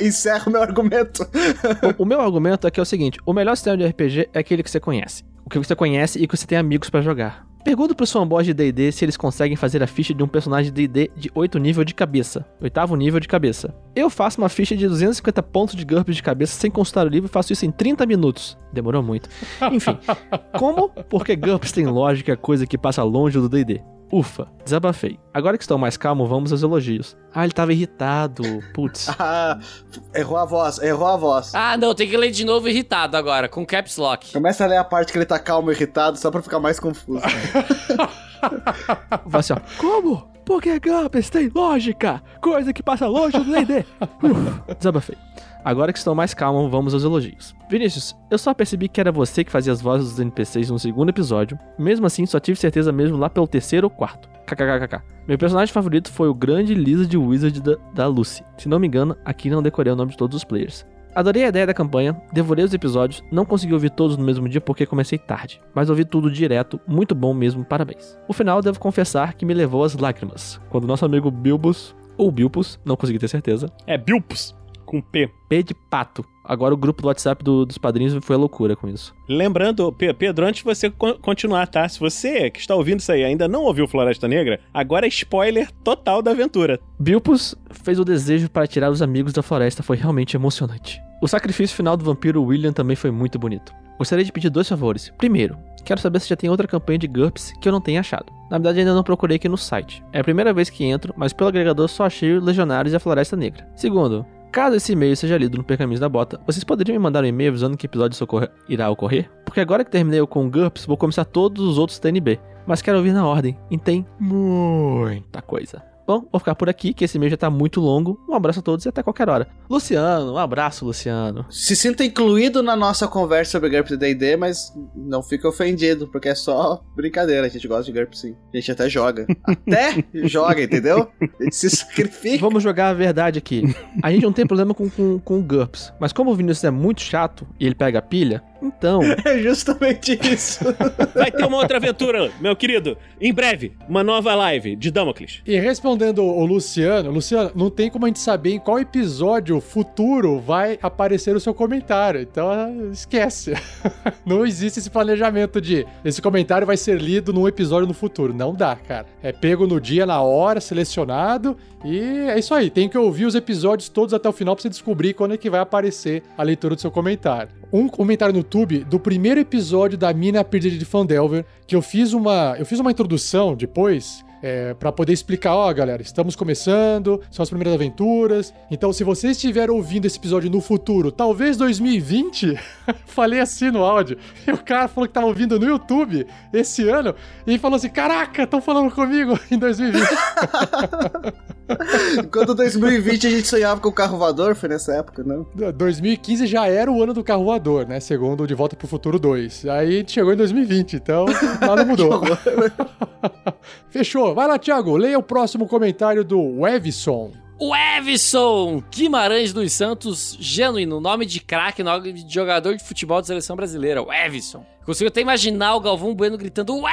S5: Encerra o meu argumento.
S4: o, o meu argumento é que é o seguinte: o melhor sistema de RPG é aquele que você conhece. O que você conhece e que você tem amigos pra jogar. Pergunta pros fanboys de D&D se eles conseguem fazer a ficha de um personagem de D&D de 8 nível de cabeça. Oitavo nível de cabeça. Eu faço uma ficha de 250 pontos de GURPS de cabeça sem consultar o livro e faço isso em 30 minutos. Demorou muito. Enfim, como? Porque GURPS tem lógica, coisa que passa longe do D&D. Ufa, desabafei. Agora que estou mais calmo, vamos aos elogios. Ah, ele tava irritado. Putz.
S5: Ah, errou a voz, errou a voz.
S7: Ah, não, tem que ler de novo irritado agora, com caps lock.
S5: Começa a ler a parte que ele tá calmo e irritado, só pra ficar mais confuso.
S4: Vai assim, ó. Como? Porque GURPS tem lógica, coisa que passa longe do D&D. Desabafei. Agora que estou mais calmo, vamos aos elogios. Vinícius, eu só percebi que era você que fazia as vozes dos NPCs no segundo episódio. Mesmo assim, só tive certeza mesmo lá pelo terceiro ou quarto. KKKKK. Meu personagem favorito foi o grande Lizard Wizard da, da Lucy. Se não me engano, aqui não decorei o nome de todos os players. Adorei a ideia da campanha, devorei os episódios, não consegui ouvir todos no mesmo dia porque comecei tarde, mas ouvi tudo direto, muito bom mesmo, parabéns. O final devo confessar que me levou às lágrimas, quando nosso amigo Bilbus, ou Bilpus, não consegui ter certeza,
S6: É Bilpus, com P.
S4: P de pato. Agora o grupo do WhatsApp do- dos padrinhos foi a loucura com isso.
S6: Lembrando, Pe- Pedro, antes de você co- continuar, tá? Se você que está ouvindo isso aí ainda não ouviu Floresta Negra, agora é spoiler total da aventura.
S4: Bilpus fez o desejo para tirar os amigos da floresta, foi realmente emocionante. O sacrifício final do vampiro William também foi muito bonito. Gostaria de pedir dois favores. Primeiro, quero saber se já tem outra campanha de GURPS que eu não tenha achado. Na verdade, ainda não procurei aqui no site. É a primeira vez que entro, mas pelo agregador só achei Legionários e a Floresta Negra. Segundo, caso esse e-mail seja lido no Percaminhos da Bota, vocês poderiam me mandar um e-mail avisando que episódio isso irá ocorrer? Porque agora que terminei o com GURPS, vou começar todos os outros TNB. Mas quero ouvir na ordem, e tem muita coisa. Bom, vou ficar por aqui, que esse e-mail já tá muito longo. Um abraço a todos e até qualquer hora. Luciano, um abraço, Luciano.
S5: Se sinta incluído na nossa conversa sobre GURPS e D&D, mas não fique ofendido, porque é só brincadeira. A gente gosta de GURPS sim. A gente até joga. Até joga, entendeu? A gente se sacrifica.
S4: Vamos jogar a verdade aqui. A gente não tem problema com, com, com o GURPS, mas como o Vinícius é muito chato e ele pega a pilha, então.
S5: É justamente isso.
S6: Vai ter uma outra aventura, meu querido. Em breve, uma nova live de Damocles.
S1: E respondendo o Luciano, Luciano, não tem como a gente saber em qual episódio futuro vai aparecer o seu comentário. Então, esquece. Não existe esse planejamento de esse comentário vai ser lido num episódio no futuro. Não dá, cara. É pego no dia, na hora, selecionado. E é isso aí. Tem que ouvir os episódios todos até o final pra você descobrir quando é que vai aparecer a leitura do seu comentário. Um comentário no YouTube do primeiro episódio da Mina Perdida de Fandelver, que eu fiz uma, eu fiz uma introdução depois é, para poder explicar, ó, galera, estamos começando, são as primeiras aventuras. Então, se você estiver ouvindo esse episódio no futuro, talvez 2020, falei assim no áudio. E o cara falou que tava ouvindo no YouTube esse ano e falou assim: "Caraca, estão falando comigo em 2020".
S5: Quando 2020 a gente sonhava com o carro voador, foi nessa época, não?
S1: 2015 já era o ano do carro voador, né? Segundo De Volta pro Futuro 2. Aí a gente chegou em 2020, então nada mudou. Fechou. Vai lá, Thiago, leia o próximo comentário do Evison.
S7: O Evison Guimarães dos Santos, genuíno, nome de craque, nome de jogador de futebol da seleção brasileira, o Evison. Consigo até imaginar o Galvão Bueno gritando,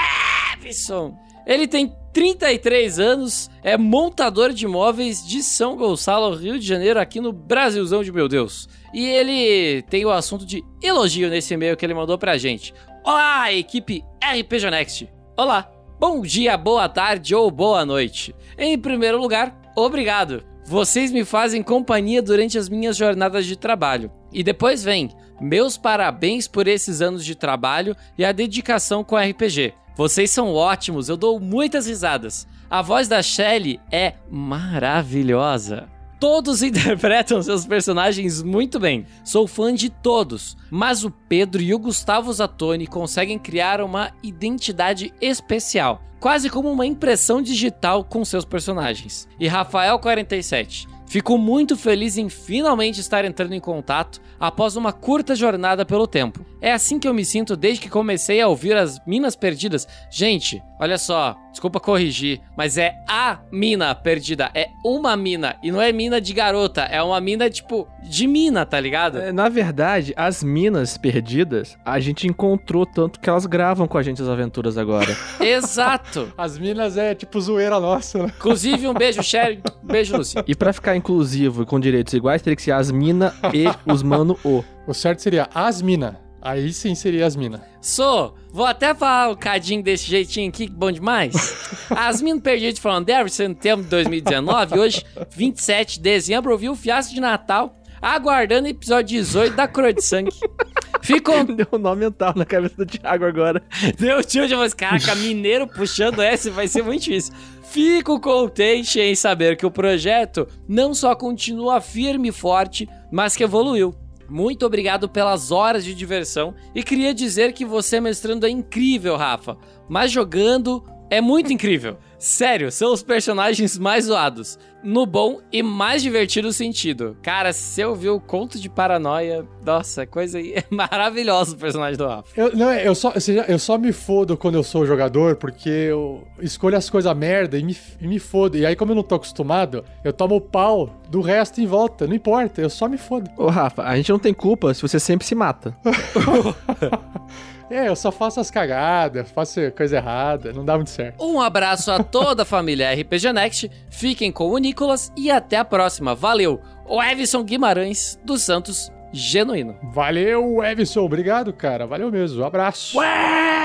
S7: Evison! Ele tem 33 anos, é montador de imóveis de São Gonçalo, Rio de Janeiro, aqui no Brasilzão de meu Deus. E ele tem o assunto de elogio nesse e-mail que ele mandou pra gente. Olá, equipe RPG Next. Olá, bom dia, boa tarde ou boa noite. Em primeiro lugar, obrigado. Vocês me fazem companhia durante as minhas jornadas de trabalho. E depois vem, meus parabéns por esses anos de trabalho e a dedicação com RPG. Vocês são ótimos, eu dou muitas risadas. A voz da Shelly é maravilhosa. Todos interpretam seus personagens muito bem. Sou fã de todos, mas o Pedro e o Gustavo Zatoni conseguem criar uma identidade especial, quase como uma impressão digital com seus personagens. E Rafael 47, Fico muito feliz em finalmente estar entrando em contato após uma curta jornada pelo tempo. É assim que eu me sinto desde que comecei a ouvir as Minas Perdidas. Gente, olha só, desculpa corrigir, mas é a mina perdida. É uma mina. E não é mina de garota, é uma mina, tipo, de mina, tá ligado?
S4: É, Na verdade, as minas perdidas, a gente encontrou tanto que elas gravam com a gente as aventuras agora.
S7: Exato.
S1: As minas é tipo zoeira nossa, né?
S7: Inclusive, um beijo, Sherry. Um beijo, Lucy.
S4: e pra ficar inclusivo e com direitos iguais, teria que ser as mina e os mano o.
S1: O certo seria as mina. Aí sim seria as mina.
S7: Sou, vou até falar o cadinho desse jeitinho aqui, que bom demais. As minas perdidas falando Derry, setembro de 2019, hoje, 27 de dezembro, ouvi o fiasco de Natal, aguardando o episódio 18 da Coroa de Sangue. Ficou.
S4: Deu um nó mental na cabeça do Thiago agora.
S7: Deu tio de voz, caraca, mineiro puxando essa vai ser muito difícil. Fico contente em saber que o projeto não só continua firme e forte, mas que evoluiu. Muito obrigado pelas horas de diversão e queria dizer que você mestrando é incrível, Rafa, mas jogando é muito incrível. Sério, são os personagens mais zoados, no bom e mais divertido sentido. Cara, se eu vi o conto de paranoia, nossa, coisa aí, é maravilhosa o personagem do Rafa.
S1: Eu, não, eu, só, eu só me fodo quando eu sou jogador, porque eu escolho as coisas merda e me, e me fodo. E aí, como eu não tô acostumado, eu tomo o pau do resto em volta. Não importa, eu só me fodo.
S4: Ô, Rafa, a gente não tem culpa se você sempre se mata.
S1: É, eu só faço as cagadas, faço coisa errada, não dá muito certo.
S7: Um abraço a toda a família RPG Next, fiquem com o Nicolas e até a próxima. Valeu! O Evison Guimarães dos Santos Genuíno.
S1: Valeu, Evison, obrigado, cara. Valeu mesmo, um abraço.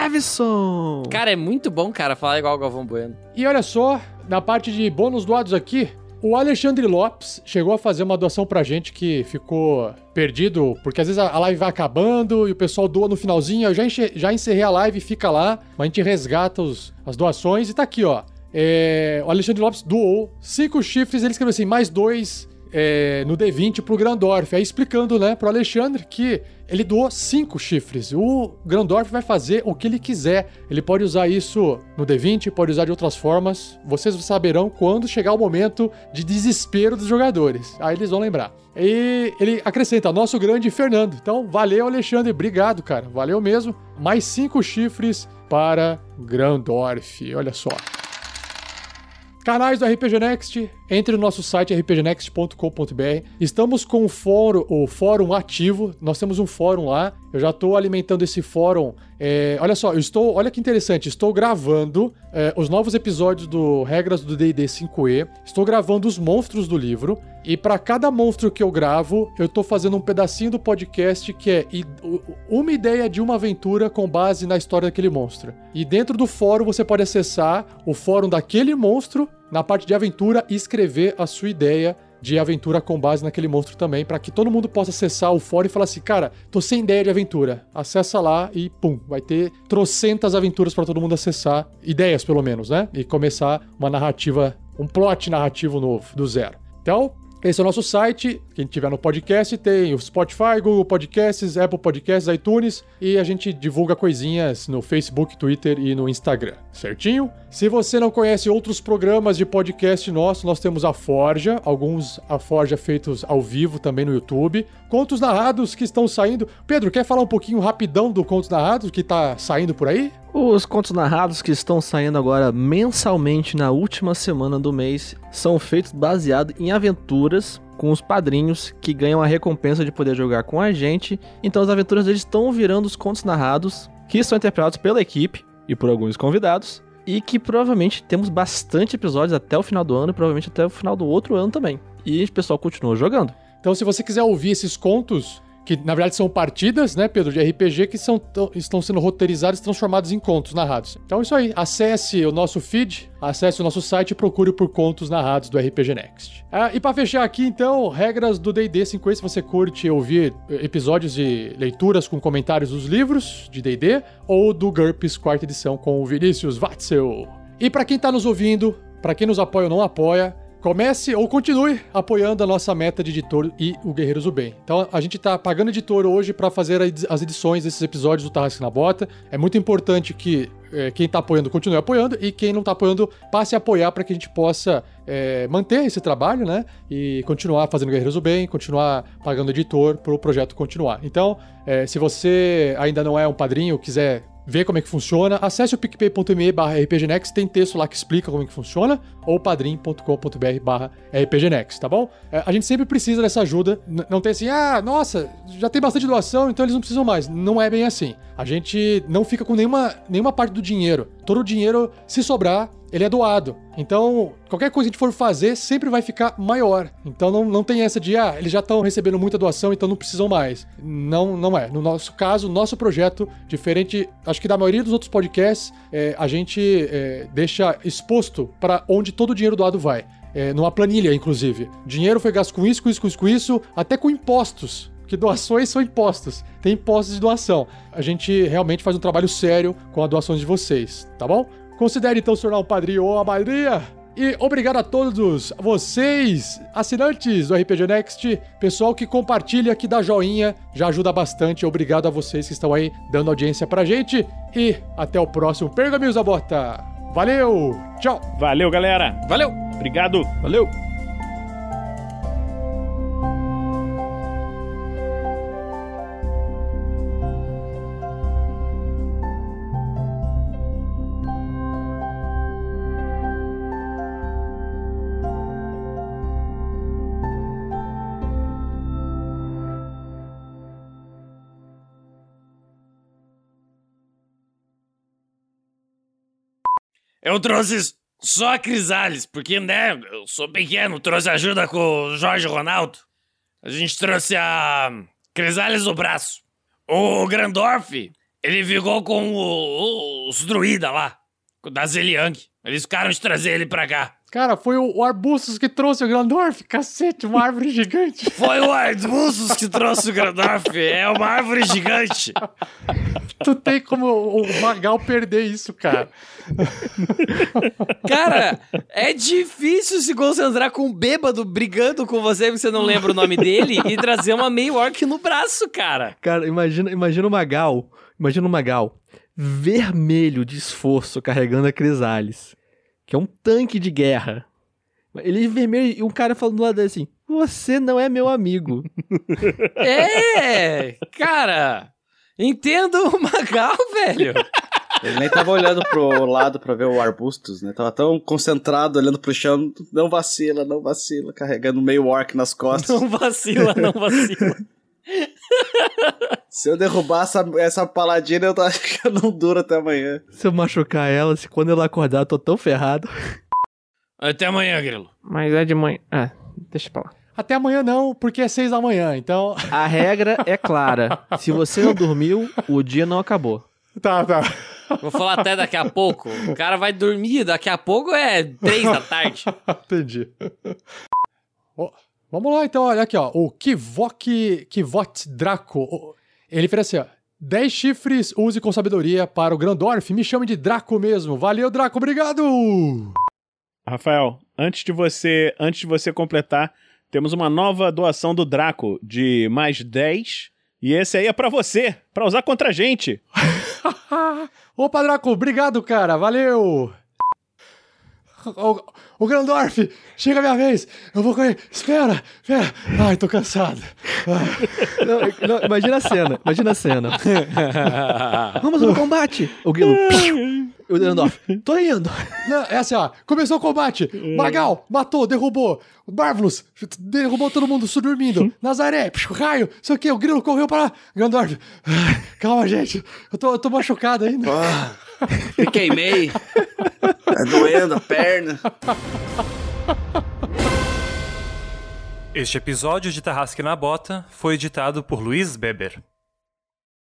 S4: Evison!
S7: Cara, é muito bom, cara, falar igual o Galvão Bueno.
S1: E olha só, na parte de bônus doados aqui, o Alexandre Lopes chegou a fazer uma doação pra gente que ficou perdido, porque às vezes a live vai acabando e o pessoal doa no finalzinho. Eu já, enche, já encerrei a live, fica lá, mas a gente resgata os, as doações e tá aqui, ó. É, o Alexandre Lopes doou cinco chifres, ele escreveu assim, mais dois é, no D20 pro Grandorf. Aí explicando, né, pro Alexandre que ele doou cinco chifres. O Grandorf vai fazer o que ele quiser. Ele pode usar isso no D20, pode usar de outras formas. Vocês saberão quando chegar o momento de desespero dos jogadores. Aí eles vão lembrar. E ele acrescenta, nosso grande Fernando. Então, valeu, Alexandre. Obrigado, cara. Valeu mesmo. Mais cinco chifres para Grandorf. Olha só. Canais do RPG Next, entre no nosso site rpgnext.com.br. Estamos com o fórum, o fórum ativo, nós temos um fórum lá. Eu já estou alimentando esse fórum. É, olha só, eu estou, olha que interessante, estou gravando é, os novos episódios do Regras do D&D 5e. Estou gravando os monstros do livro e para cada monstro que eu gravo, eu estou fazendo um pedacinho do podcast que é uma ideia de uma aventura com base na história daquele monstro. E dentro do fórum você pode acessar o fórum daquele monstro na parte de aventura e escrever a sua ideia de aventura com base naquele monstro também, para que todo mundo possa acessar o fórum e falar assim, cara, tô sem ideia de aventura. Acessa lá e pum, vai ter trocentas aventuras para todo mundo acessar, ideias pelo menos, né? E começar uma narrativa, um plot narrativo novo, do zero. Então, esse é o nosso site. Quem tiver no podcast tem o Spotify, Google Podcasts, Apple Podcasts, iTunes e a gente divulga coisinhas no Facebook, Twitter e no Instagram, certinho? Se você não conhece outros programas de podcast nosso, nós temos a Forja, alguns a Forja feitos ao vivo também no YouTube, contos narrados que estão saindo. Pedro, quer falar um pouquinho rapidão do Contos Narrados que tá saindo por aí?
S4: Os contos narrados que estão saindo agora mensalmente na última semana do mês são feitos baseado em aventuras com os padrinhos que ganham a recompensa de poder jogar com a gente. Então as aventuras deles estão virando os contos narrados que são interpretados pela equipe e por alguns convidados e que provavelmente temos bastante episódios até o final do ano e provavelmente até o final do outro ano também. E o pessoal continua jogando.
S1: Então, se você quiser ouvir esses contos, que na verdade são partidas, né, Pedro, de RPG que são, estão sendo roteirizados e transformados em contos narrados. Então é isso aí. Acesse o nosso feed, acesse o nosso site e procure por contos narrados do RPG Next. Ah, e para fechar aqui, então, regras do D&D 5 se você curte ouvir episódios de leituras com comentários dos livros de D&D ou do GURPS quarta edição com o Vinícius Watzel. E para quem tá nos ouvindo, para quem nos apoia ou não apoia, comece ou continue apoiando a nossa meta de editor e o Guerreiros do Bem. Então a gente tá pagando editor hoje para fazer as edições desses episódios do Tarrasque na Bota. É muito importante que é, quem tá apoiando continue apoiando e quem não tá apoiando passe a apoiar para que a gente possa é, manter esse trabalho, né? E continuar fazendo Guerreiros do Bem, continuar pagando editor para o projeto continuar. Então, é, se você ainda não é um padrinho, quiser ver como é que funciona, acesse o picpay.me barra rpgnext, tem texto lá que explica como é que funciona, ou padrim.com.br barra rpgnext, tá bom? É, a gente sempre precisa dessa ajuda, N não tem assim, ah, nossa, já tem bastante doação, então eles não precisam mais. Não é bem assim. A gente não fica com nenhuma, nenhuma parte do dinheiro. Todo o dinheiro, se sobrar, ele é doado. Então, qualquer coisa que a gente for fazer sempre vai ficar maior. Então não, não tem essa de, ah, eles já estão recebendo muita doação, então não precisam mais. Não, não é. No nosso caso, nosso projeto, diferente, acho que da maioria dos outros podcasts, é, a gente é, deixa exposto para onde todo o dinheiro doado vai. É, numa planilha, inclusive. Dinheiro foi gasto com isso, com isso, com isso, com isso, até com impostos. Que doações são impostos. Tem impostos de doação. A gente realmente faz um trabalho sério com as doações de vocês, tá bom? Considere então se tornar um padrinho ou a madrinha. E obrigado a todos vocês, assinantes do RPG Next, pessoal que compartilha, que dá joinha, já ajuda bastante. Obrigado a vocês que estão aí dando audiência pra gente. E até o próximo Pergaminhos da Bota. Valeu! Tchau!
S6: Valeu, galera!
S7: Valeu!
S6: Obrigado!
S4: Valeu!
S7: Eu trouxe só a Crisales, porque, né, eu sou pequeno, trouxe ajuda com o Jorge Ronaldo. A gente trouxe a Crisales do braço. O Grandorf, ele ficou com o, os druida lá, da Zeliang. Eles ficaram de trazer ele pra cá.
S1: Cara, foi o Arbustos que trouxe o Grandorf, cacete, uma árvore gigante.
S7: Foi o Arbustos que trouxe o Grandorf, é uma árvore gigante.
S1: tu tem como o Magal perder isso, cara.
S7: Cara, é difícil se concentrar com um bêbado brigando com você porque você não lembra o nome dele e trazer uma meio orc no braço, cara.
S4: Cara, imagina, imagina o Magal, imagina o Magal vermelho de esforço carregando a Crisales que é um tanque de guerra. Ele é vermelho e um cara falando do lado dele assim: Você não é meu amigo.
S7: é, cara, entendo o Magal, velho.
S5: Ele nem tava olhando pro lado pra ver o arbustos, né? Tava tão concentrado olhando pro chão. Não vacila, não vacila, carregando meio orc nas costas.
S7: Não vacila, não vacila.
S5: Se eu derrubar essa, essa paladina, eu acho que eu não duro até amanhã.
S4: Se eu machucar ela, se quando ela acordar, eu tô tão ferrado.
S7: Até amanhã, Grilo.
S9: Mas é de manhã. Ah, deixa pra lá.
S1: Até amanhã não, porque é seis da manhã, então.
S9: A regra é clara. Se você não dormiu, o dia não acabou.
S1: Tá, tá.
S7: Vou falar até daqui a pouco. O cara vai dormir, daqui a pouco é três da tarde.
S1: Entendi. Vamos lá, então, olha aqui, ó. O Kivok, Kivot Draco. Ele fez assim, ó. 10 chifres, use com sabedoria para o Grandorf. Me chame de Draco mesmo. Valeu, Draco, obrigado!
S6: Rafael, antes de você, antes de você completar, temos uma nova doação do Draco de mais 10. E esse aí é para você, para usar contra a gente.
S1: Opa, Draco, obrigado, cara. Valeu! Ô, ô Grandorf, chega a minha vez. Eu vou correr. Espera, espera. Ai, tô cansado.
S4: Não, não, imagina a cena, imagina a cena. Vamos no combate. O Guilo. O Grandorf, tô indo.
S1: Não, é assim, ó. Começou o combate. Magal, matou, derrubou. O Marvelous, derrubou todo mundo dormindo. Nazaré, raio, sei o que. O Grilo correu para. Grandorf, calma, gente. Eu tô, eu tô machucado ainda.
S5: Ah, me queimei. Tá doendo a perna.
S14: Este episódio de Tarrasque na Bota foi editado por Luiz Beber.